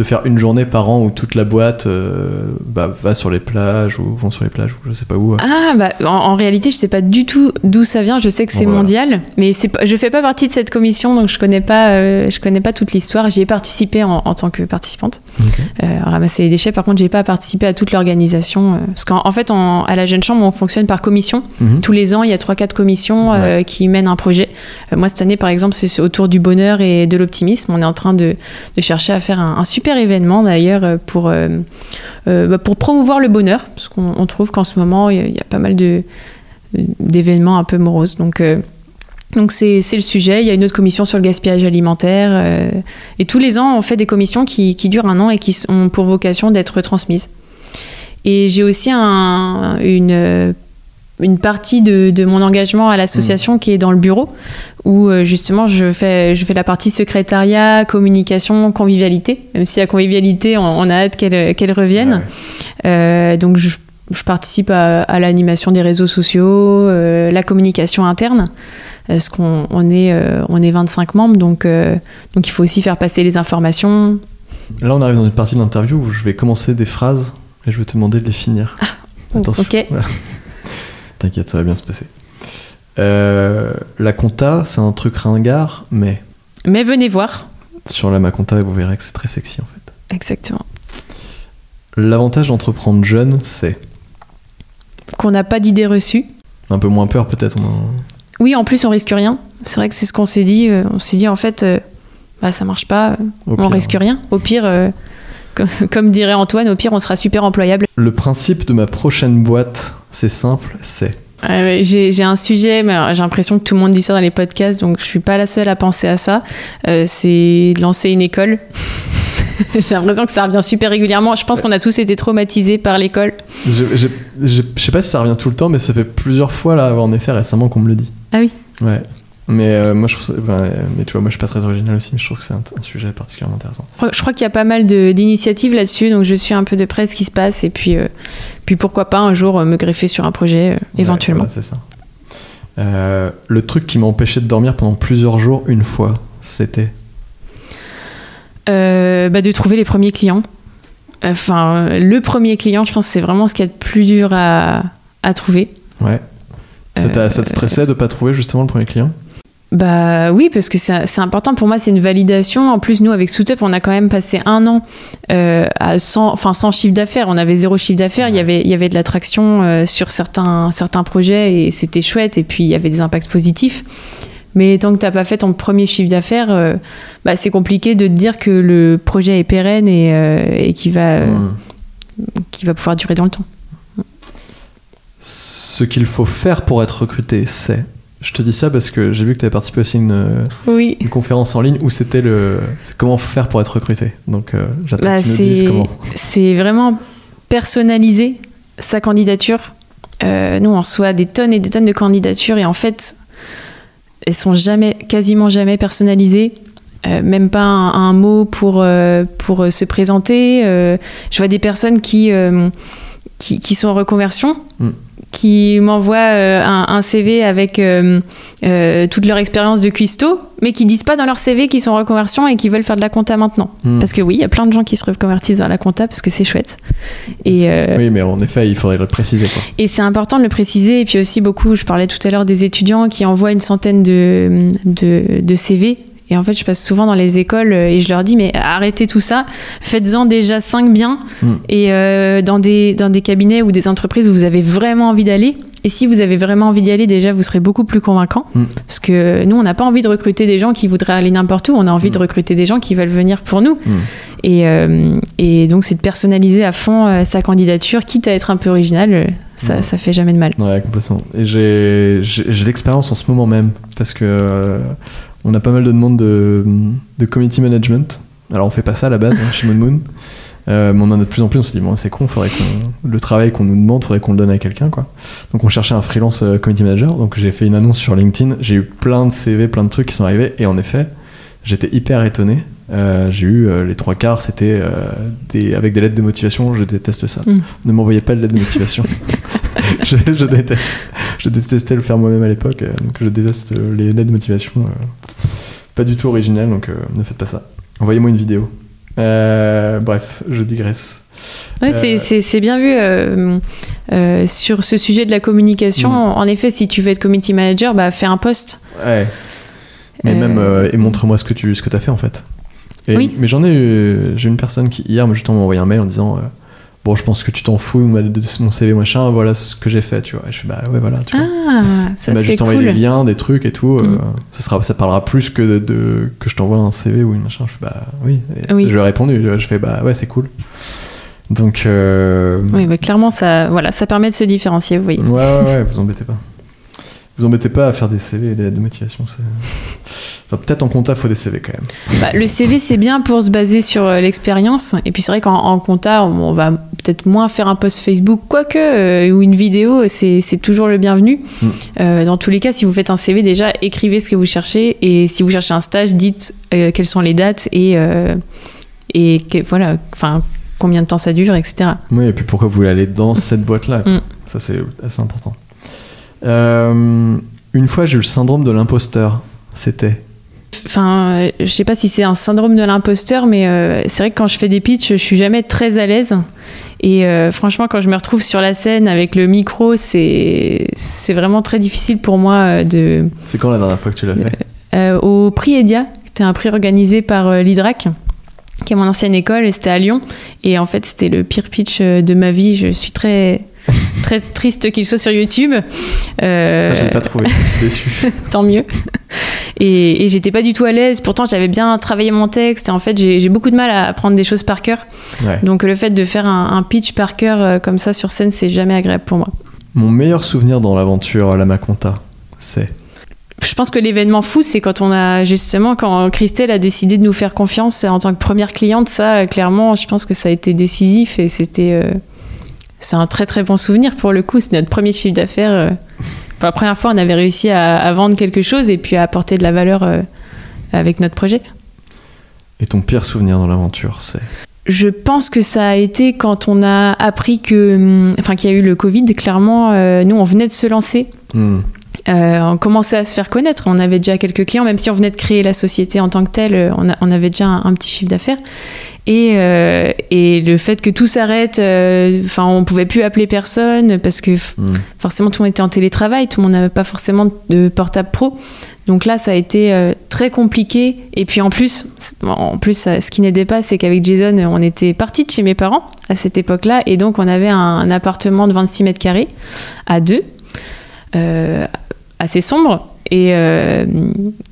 De faire une journée par an où toute la boîte euh, bah, va sur les plages ou vont sur les plages ou je sais pas où. Ah, bah, en, en réalité, je sais pas du tout d'où ça vient. Je sais que c'est voilà. mondial, mais c'est je fais pas partie de cette commission, donc je connais pas, euh, je connais pas toute l'histoire. J'y ai participé en, en tant que participante, Ok. euh, ramasser les déchets. Par contre, j'ai pas participé à toute l'organisation, euh, parce qu'en en fait, à la Jeune Chambre, on fonctionne par commission. Mhm. Tous les ans, il y a 3-4 commissions euh, qui mènent un projet. Moi, cette année, par exemple, c'est autour du bonheur et de l'optimisme. On est en train de, de chercher à faire un, un super événement, d'ailleurs, euh, pour, euh, euh, bah, pour promouvoir le bonheur. Parce qu'on on trouve qu'en ce moment, il y, a- pas mal d'événements un peu moroses. Donc. donc c'est le sujet. Il y a une autre commission sur le gaspillage alimentaire. et tous les ans, on fait des commissions qui, qui durent un an et qui ont pour vocation d'être transmises. Et j'ai aussi un- une, une partie de, de mon engagement à l'association qui est dans le bureau, où euh, justement je fais, je fais la partie secrétariat, communication, convivialité. Même si la convivialité, on, on a hâte qu'elle qu'elle revienne. Euh, donc je, je participe à, à l'animation des réseaux sociaux, euh, la communication interne. Parce qu'on on est, euh, on est 25 membres, donc, euh, donc il faut aussi faire passer les informations. Là, on arrive dans une partie de l'interview où je vais commencer des phrases et je vais te demander de les finir. Attention. Ok. Voilà. T'inquiète, ça va bien se passer. Euh, la compta, c'est un truc ringard, mais Mais venez voir. sur la Maconta, vous verrez que c'est très sexy en fait. Exactement. L'avantage d'entreprendre jeune, c'est Qu'on n'a pas d'idées reçues. un peu moins peur peut-être. en- Oui, en plus, on risque rien. C'est vrai que c'est ce qu'on s'est dit. euh, On s'est dit, en fait, euh, bah, ça marche pas, au on pire. risque rien. Au pire, euh, comme, dirait Antoine, au pire, on sera super employable. Le principe de ma prochaine boîte, c'est simple, c'est Euh, j'ai un sujet, mais j'ai l'impression que tout le monde dit ça dans les podcasts, donc je suis pas la seule à penser à ça. Euh, c'est lancer une école. j'ai l'impression que ça revient super régulièrement. Je pense qu'on a tous été traumatisés par l'école. Je, je, je- je sais pas si ça revient tout le temps, mais ça fait plusieurs fois là, en effet, récemment qu'on me le dit. Ah oui Ouais. Mais euh, moi, je trouve, euh, mais tu vois, moi, je suis pas très original aussi, mais je trouve que c'est un, un sujet particulièrement intéressant. Je crois- qu'il y a pas mal d'initiatives là-dessus, donc je suis un peu de près ce qui se passe, et puis, euh, puis pourquoi pas un jour me greffer sur un projet, euh, Ouais, éventuellement. voilà, c'est ça. Le truc qui m'a empêché de dormir pendant plusieurs jours, une fois, c'était? Bah, de trouver les premiers clients. Enfin, le premier client, je pense c'est vraiment ce qu'il y a de plus dur à, à trouver. Ouais. Ça, ça te stressait de pas trouver justement le premier client? Bah oui, parce que c'est important pour moi, c'est une validation. En plus, nous, avec Suitup, on a quand même passé un an euh, à 100, enfin, sans chiffre d'affaires. On avait zéro chiffre d'affaires. Il y avait, il y avait de l'attraction euh, sur certains, certains projets et c'était chouette. Et puis, il y avait des impacts positifs. Mais tant que tu n'as pas fait ton premier chiffre d'affaires, euh, bah, c'est compliqué de te dire que le projet est pérenne et, euh, et qui va, qui va pouvoir durer dans le temps. Ce qu'il faut faire pour être recruté, c'est. Je te dis ça parce que j'ai vu que tu avais participé aussi à une, euh, Oui. une conférence en ligne où c'était le. Comment faire pour être recruté. Donc euh, j'attends Bah, que tu nous dises comment. C'est vraiment personnaliser sa candidature Euh, nous, on reçoit des tonnes et des tonnes de candidatures et en fait, elles sont jamais, quasiment jamais personnalisées. Euh, même pas un, un mot pour, pour se présenter. Je vois des personnes qui, qui, qui sont en reconversion, Mm. Qui m'envoient euh, un, un CV avec euh, euh, toute leur expérience de cuistot, mais qui disent pas dans leur CV qu'ils sont en reconversion et qu'ils veulent faire de la compta maintenant. Mm. Parce que oui, il y a plein de gens qui se reconvertissent vers la compta parce que c'est chouette. Et, Oui, mais en effet, il faudrait le préciser. Quoi. et c'est important de le préciser. Et puis aussi beaucoup, je parlais tout à l'heure des étudiants qui envoient une centaine de, de, de CV. Et en fait, je passe souvent dans les écoles euh, et je leur dis, mais arrêtez tout ça, faites-en déjà 5 bien. Mm. Et euh, dans, des, dans des cabinets ou des entreprises où vous avez vraiment envie d'aller. Et si vous avez vraiment envie d'y aller, déjà, vous serez beaucoup plus convaincant. Mm. Parce que nous, on n'a pas envie de recruter des gens qui voudraient aller n'importe où. On a envie Mm. de recruter des gens qui veulent venir pour nous. Et, euh, et donc, c'est de personnaliser à fond euh, sa candidature, quitte à être un peu original. Ça, Ouais. ça fait jamais de mal. Ouais, complètement. Et j'ai l'expérience en ce moment même parce que on a pas mal de demandes de, de community management. Alors on fait pas ça à la base hein, chez Moon Moon, Euh, mais on en a de plus en plus. On se dit bon c'est con, faudrait qu'on le travail qu'on nous demande, faudrait qu'on le donne à quelqu'un quoi. Donc on cherchait un freelance euh, community manager. Donc j'ai fait une annonce sur LinkedIn. J'ai eu plein de CV, plein de trucs qui sont arrivés et en effet j'étais hyper étonné. Euh, j'ai eu euh, les trois quarts, c'était des, avec des lettres de motivation. Je déteste ça. Mm. Ne m'envoyez pas de lettres de motivation. je, je déteste. Je détestais le faire moi-même à l'époque, donc je déteste les lettres de motivation. Pas du tout original, donc euh, ne faites pas ça. Envoyez-moi une vidéo. Euh, bref, je digresse. Ouais, Euh, c'est- bien vu euh, euh, sur ce sujet de la communication. Mm. En effet, si tu veux être community manager, bah, fais un post. Ouais. Mais même, et montre-moi ce que tu ce que as fait en fait. Et- Oui. Mais j'en ai eu, j'ai une personne qui hier, justement, m'a envoyé un mail en disant Bon, je pense que tu t'en fous de mon CV, machin, voilà ce que j'ai fait, tu vois. Et je fais Bah ouais, voilà, tu vois. Ah, ça c'est cool. les liens, des trucs et tout. euh, Mm. ça, sera, ça parlera plus que de, de- que je t'envoie un CV ou une machin. Je fais bah oui. Oui. Je lui ai répondu. Je fais bah ouais, c'est cool. Donc euh, Oui, bah, clairement, ça, voilà, ça permet de se différencier, vous voyez. ouais, ouais, ouais, vous embêtez pas. Vous embêtez pas à faire des CV et des lettres de motivation. c'est- peut-être en compta, faut des CV quand même. Bah, le CV, c'est bien pour se baser sur euh, l'expérience. Et puis, c'est vrai qu'en en compta, on, va peut-être moins faire un post Facebook, quoique, euh, ou une vidéo, c'est toujours le bienvenu. Mm. Euh, dans tous les cas, si vous faites un CV, déjà, écrivez ce que vous cherchez. Et si vous cherchez un stage, dites euh, quelles sont les dates et, et que- voilà, enfin, combien de temps ça dure, etc. Oui, et puis pourquoi vous voulez aller dans cette boîte-là Mm. Ça, c'est assez important. Une fois, j'ai eu le syndrome de l'imposteur. C'était. Enfin, euh, je sais pas si c'est un syndrome de l'imposteur, mais euh, c'est vrai que quand je fais des pitchs, je suis jamais très à l'aise. Et euh, franchement, quand je me retrouve sur la scène avec le micro, c'est c'est vraiment très difficile pour moi de. C'est quand la dernière fois que tu l'as fait? Euh, au prix Edia, c'était un prix organisé par l'IDRAC, qui est mon ancienne école, et c'était à Lyon. Et en fait, c'était le pire pitch de ma vie. Je suis très très triste qu'il soit sur YouTube. Euh, Ah, Je l'ai pas trouvé. Déçu. tant mieux. Et, et j'étais pas du tout à l'aise. Pourtant, j'avais bien travaillé mon texte. Et en fait, j'ai beaucoup de mal à apprendre des choses par cœur. Ouais. Donc, le fait de faire un, un pitch par cœur euh, comme ça sur scène, c'est jamais agréable pour moi. Mon meilleur souvenir dans l'aventure La Maconta, c'est. Je pense que l'événement fou, c'est quand on a justement, quand Christelle a décidé de nous faire confiance en tant que première cliente. Ça, euh, clairement, je pense que ça a été décisif et c'était. euh, c'est un très très bon souvenir pour le coup. C'est notre premier chiffre d'affaires. euh. Pour la première fois, on avait réussi à, à vendre quelque chose et puis à apporter de la valeur euh, avec notre projet. Et ton pire souvenir dans l'aventure, c'est? Je pense que ça a été quand on a appris que, hum, enfin, qu'il y a eu le Covid. Clairement, euh, nous, on venait de se lancer. Hmm. Euh, on commençait à se faire connaître. On avait déjà quelques clients, même si on venait de créer la société en tant que telle, on, a- on avait déjà un, un petit chiffre d'affaires. Et, euh, et le fait que tout s'arrête, euh, enfin, on pouvait plus appeler personne parce que Hmm. forcément tout le monde était en télétravail, tout le monde n'avait pas forcément de portable pro. Donc là, ça a été euh, très compliqué. Et puis en plus, en plus, ce qui n'aidait pas, c'est qu'avec Jason, on était partis de chez mes parents à cette époque-là, et donc on avait un, un appartement de 26 mètres carrés à deux, euh, assez sombre. Et, euh,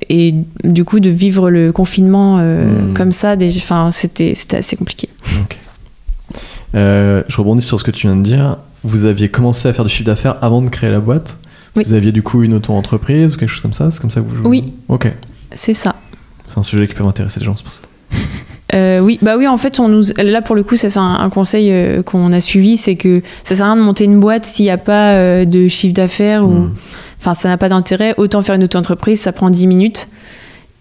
et du coup, de vivre le confinement euh, Mm. comme ça, c'était c'était assez compliqué. Ok. Euh, je rebondis sur ce que tu viens de dire. Vous aviez commencé à faire du chiffre d'affaires avant de créer la boîte. Oui. Vous aviez du coup une auto-entreprise ou quelque chose comme ça C'est comme ça que vous Oui. Ok. C'est ça. C'est un sujet qui peut m'intéresser les gens, c'est pour ça. Euh, oui, bah oui, en fait, on nous, là pour le coup, ça c'est un, un conseil euh, qu'on a suivi, c'est que ça sert à rien de monter une boîte s'il n'y a pas euh, de chiffre d'affaires ou, Mm. Enfin, ça n'a pas d'intérêt. Autant faire une auto-entreprise, ça prend 10 minutes.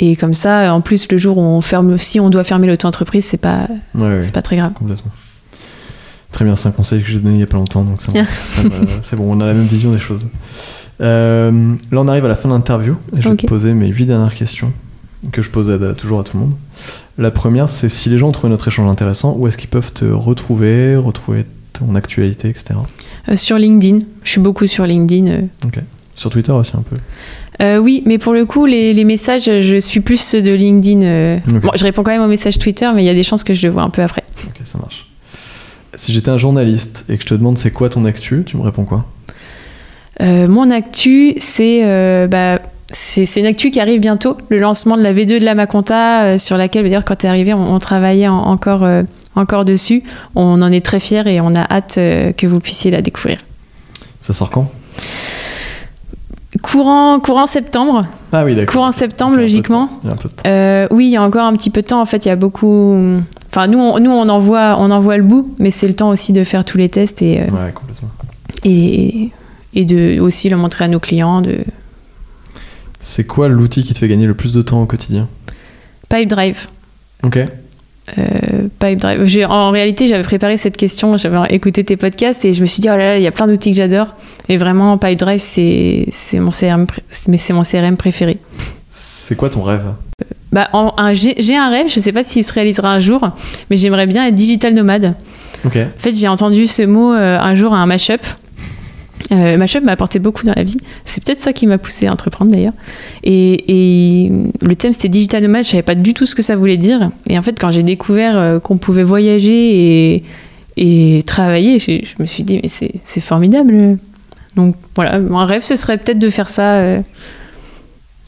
Et comme ça, en plus, le jour où on ferme, si on doit fermer l'auto-entreprise, c'est pas, Ouais, c'est pas très grave. complètement. Très bien, c'est un conseil que j'ai donné il y a pas longtemps, donc ça, ça me- c'est bon, on a la même vision des choses. Euh, là, on arrive à la fin de l'interview et je vais te poser mes huit dernières questions que je pose à- toujours à tout le monde. La première, c'est si les gens ont trouvé notre échange intéressant, où est-ce qu'ils peuvent te retrouver, retrouver ton actualité, etc. Euh, sur LinkedIn, je suis beaucoup sur LinkedIn. euh. Sur Twitter aussi un peu. Euh, oui, mais pour le coup, les, les messages, je suis plus ceux de LinkedIn. euh. Bon, je réponds quand même aux messages Twitter, mais il y a des chances que je le vois un peu après. Ok, ça marche. Si j'étais un journaliste et que je te demande c'est quoi ton actu, tu me réponds quoi? Euh, mon actu, c'est bah, c'est une actu qui arrive bientôt, le lancement de la V2 de la Maconta, sur laquelle, d'ailleurs, quand tu es arrivé, on, on travaillait en- encore, encore dessus. On en est très fiers et on a hâte que vous puissiez la découvrir. Ça sort quand? Courant, courant septembre, Ah oui, d'accord. courant septembre, logiquement. Euh, oui, il y a encore un petit peu de temps. En fait, il y a beaucoup. Enfin, nous, on, nous, on en voit, on en voit le bout, mais c'est le temps aussi de faire tous les tests et, euh, Ouais, complètement. et, et de aussi le montrer à nos clients. De C'est quoi l'outil qui te fait gagner le plus de temps au quotidien? Pipe Drive. Ok. Euh, Pipe Drive. J'ai- En réalité, j'avais préparé cette question, j'avais écouté tes podcasts et je me suis dit, oh là là, il y a plein d'outils que j'adore. Et vraiment, Pipe Drive, c'est c'est mon, CRM mais c'est mon CRM préféré. C'est quoi ton rêve? Bah, en- un- J'ai j'ai un rêve, je sais pas s'il se réalisera un jour, mais j'aimerais bien être digital nomade. En fait, j'ai entendu ce mot euh, un jour à un mashup. Euh, mashup m'a apporté beaucoup dans la vie. C'est peut-être ça qui m'a poussé à entreprendre d'ailleurs. Et, et le thème c'était digital nomade. Je savais pas du tout ce que ça voulait dire. Et en fait, quand j'ai découvert euh, qu'on pouvait voyager et, et travailler, je, je me suis dit mais c'est formidable. Donc voilà, mon rêve ce serait peut-être de faire ça. euh,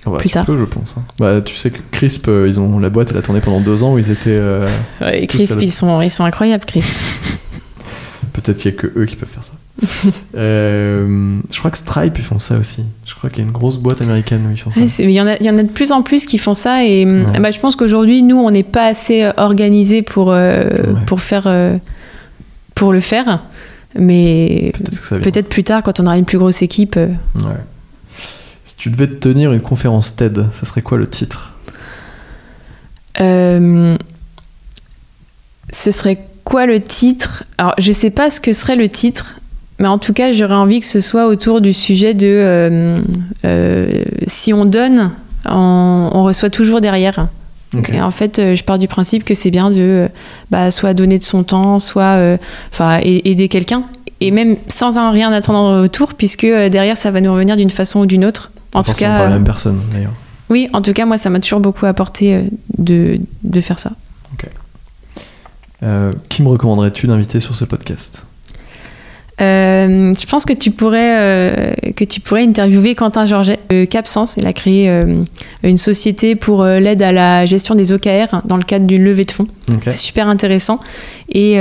Ah bah, Plus tard. peux, je pense. hein. Bah, tu sais que Crisp, euh, ils ont la boîte, elle a tourné pendant deux ans où ils étaient. euh, ouais, Crisp, ils sont, ils sont incroyables, Crisp. Peut-être qu'il y a que eux qui peuvent faire ça. Euh, je crois que Stripe ils font ça aussi. Je crois qu'il y a une grosse boîte américaine où ils font ça. Ouais, il y, en a- il y en a de plus en plus qui font ça et Ouais. bah, je pense qu'aujourd'hui nous on n'est pas assez euh, organisé pour euh, Ouais. pour faire euh, pour le faire mais Peut-être plus tard quand on aura une plus grosse équipe euh. Si tu devais te tenir une conférence TED, ça serait quoi le titre? Euh, ce serait quoi le titre? Alors je sais pas ce que serait le titre mais en tout cas j'aurais envie que ce soit autour du sujet de euh, euh, si on donne on, on reçoit toujours derrière Ok. Et en fait, euh, je pars du principe que c'est bien de bah, soit donner de son temps, soit enfin aider quelqu'un. Et même sans un rien attendre en retour, puisque derrière, ça va nous revenir d'une façon ou d'une autre. En tout cas, par la même personne d'ailleurs. oui, en tout cas, moi, ça m'a toujours beaucoup apporté de, de faire ça. Euh, qui me recommanderais-tu d'inviter sur ce podcast? Euh, je pense que tu pourrais euh, que tu pourrais interviewer Quentin Georget de Capsens. Il a créé euh, une société pour l'aide à la gestion des OKR dans le cadre d'une levée de fonds. C'est super intéressant. Et,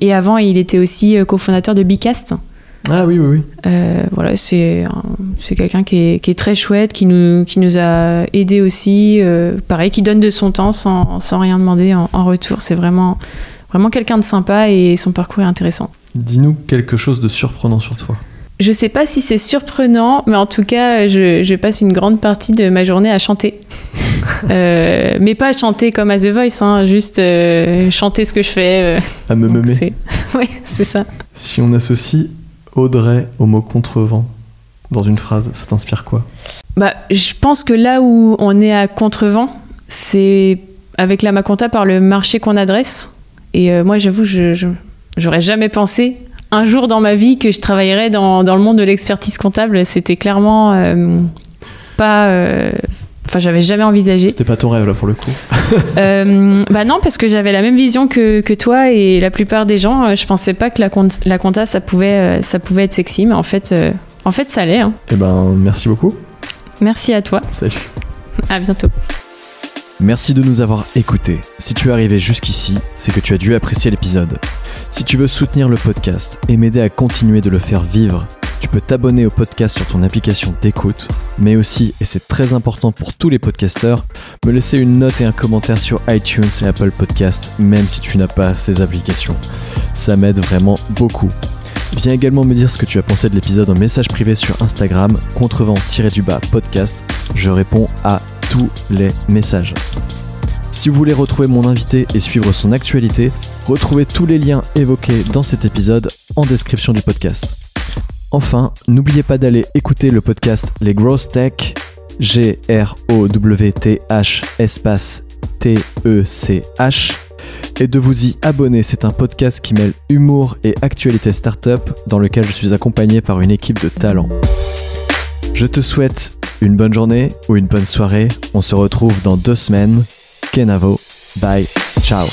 et avant, il était aussi cofondateur de Bicast. Ah oui, oui, oui. Voilà, c'est un- c'est quelqu'un qui est, qui est très chouette, qui nous, qui nous a aidés aussi. pareil, qui donne de son temps sans, sans rien demander en, en retour. C'est vraiment, vraiment quelqu'un de sympa et son parcours est intéressant. Dis-nous quelque chose de surprenant sur toi. Je sais pas si c'est surprenant, mais en tout cas, je, je passe une grande partie de ma journée à chanter. Euh, mais pas à chanter comme à The Voice, hein, juste euh, chanter ce que je fais. euh, À me donc meumer. ouais, c'est ça. Si on associe Audrey au mot contrevent dans une phrase, ça t'inspire quoi? Bah, je pense que là où on est à contrevent, c'est avec la Maconta par le marché qu'on adresse. Et moi, j'avoue, je, je- j'aurais jamais pensé un jour dans ma vie que je travaillerais dans, dans le monde de l'expertise comptable. C'était clairement euh, pas. euh, Enfin, j'avais jamais envisagé. C'était pas ton rêve là pour le coup. Euh, bah non, parce que j'avais la même vision que, que toi et la plupart des gens. Euh, Je pensais pas que la, compte- la compta, ça pouvait, ça pouvait être sexy, mais en fait, euh, en fait ça l'est. hein. Eh ben, merci beaucoup. Merci à toi. Salut. À bientôt. Merci de nous avoir écoutés. Si tu es arrivé jusqu'ici, c'est que tu as dû apprécier l'épisode. Si tu veux soutenir le podcast et m'aider à continuer de le faire vivre, Tu peux t'abonner au podcast sur ton application d'écoute, mais aussi, et c'est très important pour tous les podcasteurs, me laisser une note et un commentaire sur iTunes et Apple Podcast, même si tu n'as pas ces applications. Ça m'aide vraiment beaucoup. Viens également me dire ce que tu as pensé de l'épisode en message privé sur Instagram, contrevent-du-bas podcast. Je réponds à tous les messages. Si vous voulez retrouver mon invité et suivre son actualité, retrouvez tous les liens évoqués dans cet épisode en description du podcast. Enfin, n'oubliez pas d'aller écouter le podcast Les Growth Tech, G-R-O-W-T-H espace T-E-C-H, et de vous y abonner. C'est un podcast qui mêle humour et actualité startup dans lequel je suis accompagné par une équipe de talents. Je te souhaite une bonne journée ou une bonne soirée. On se retrouve dans deux semaines. Kenavo. Bye. Ciao.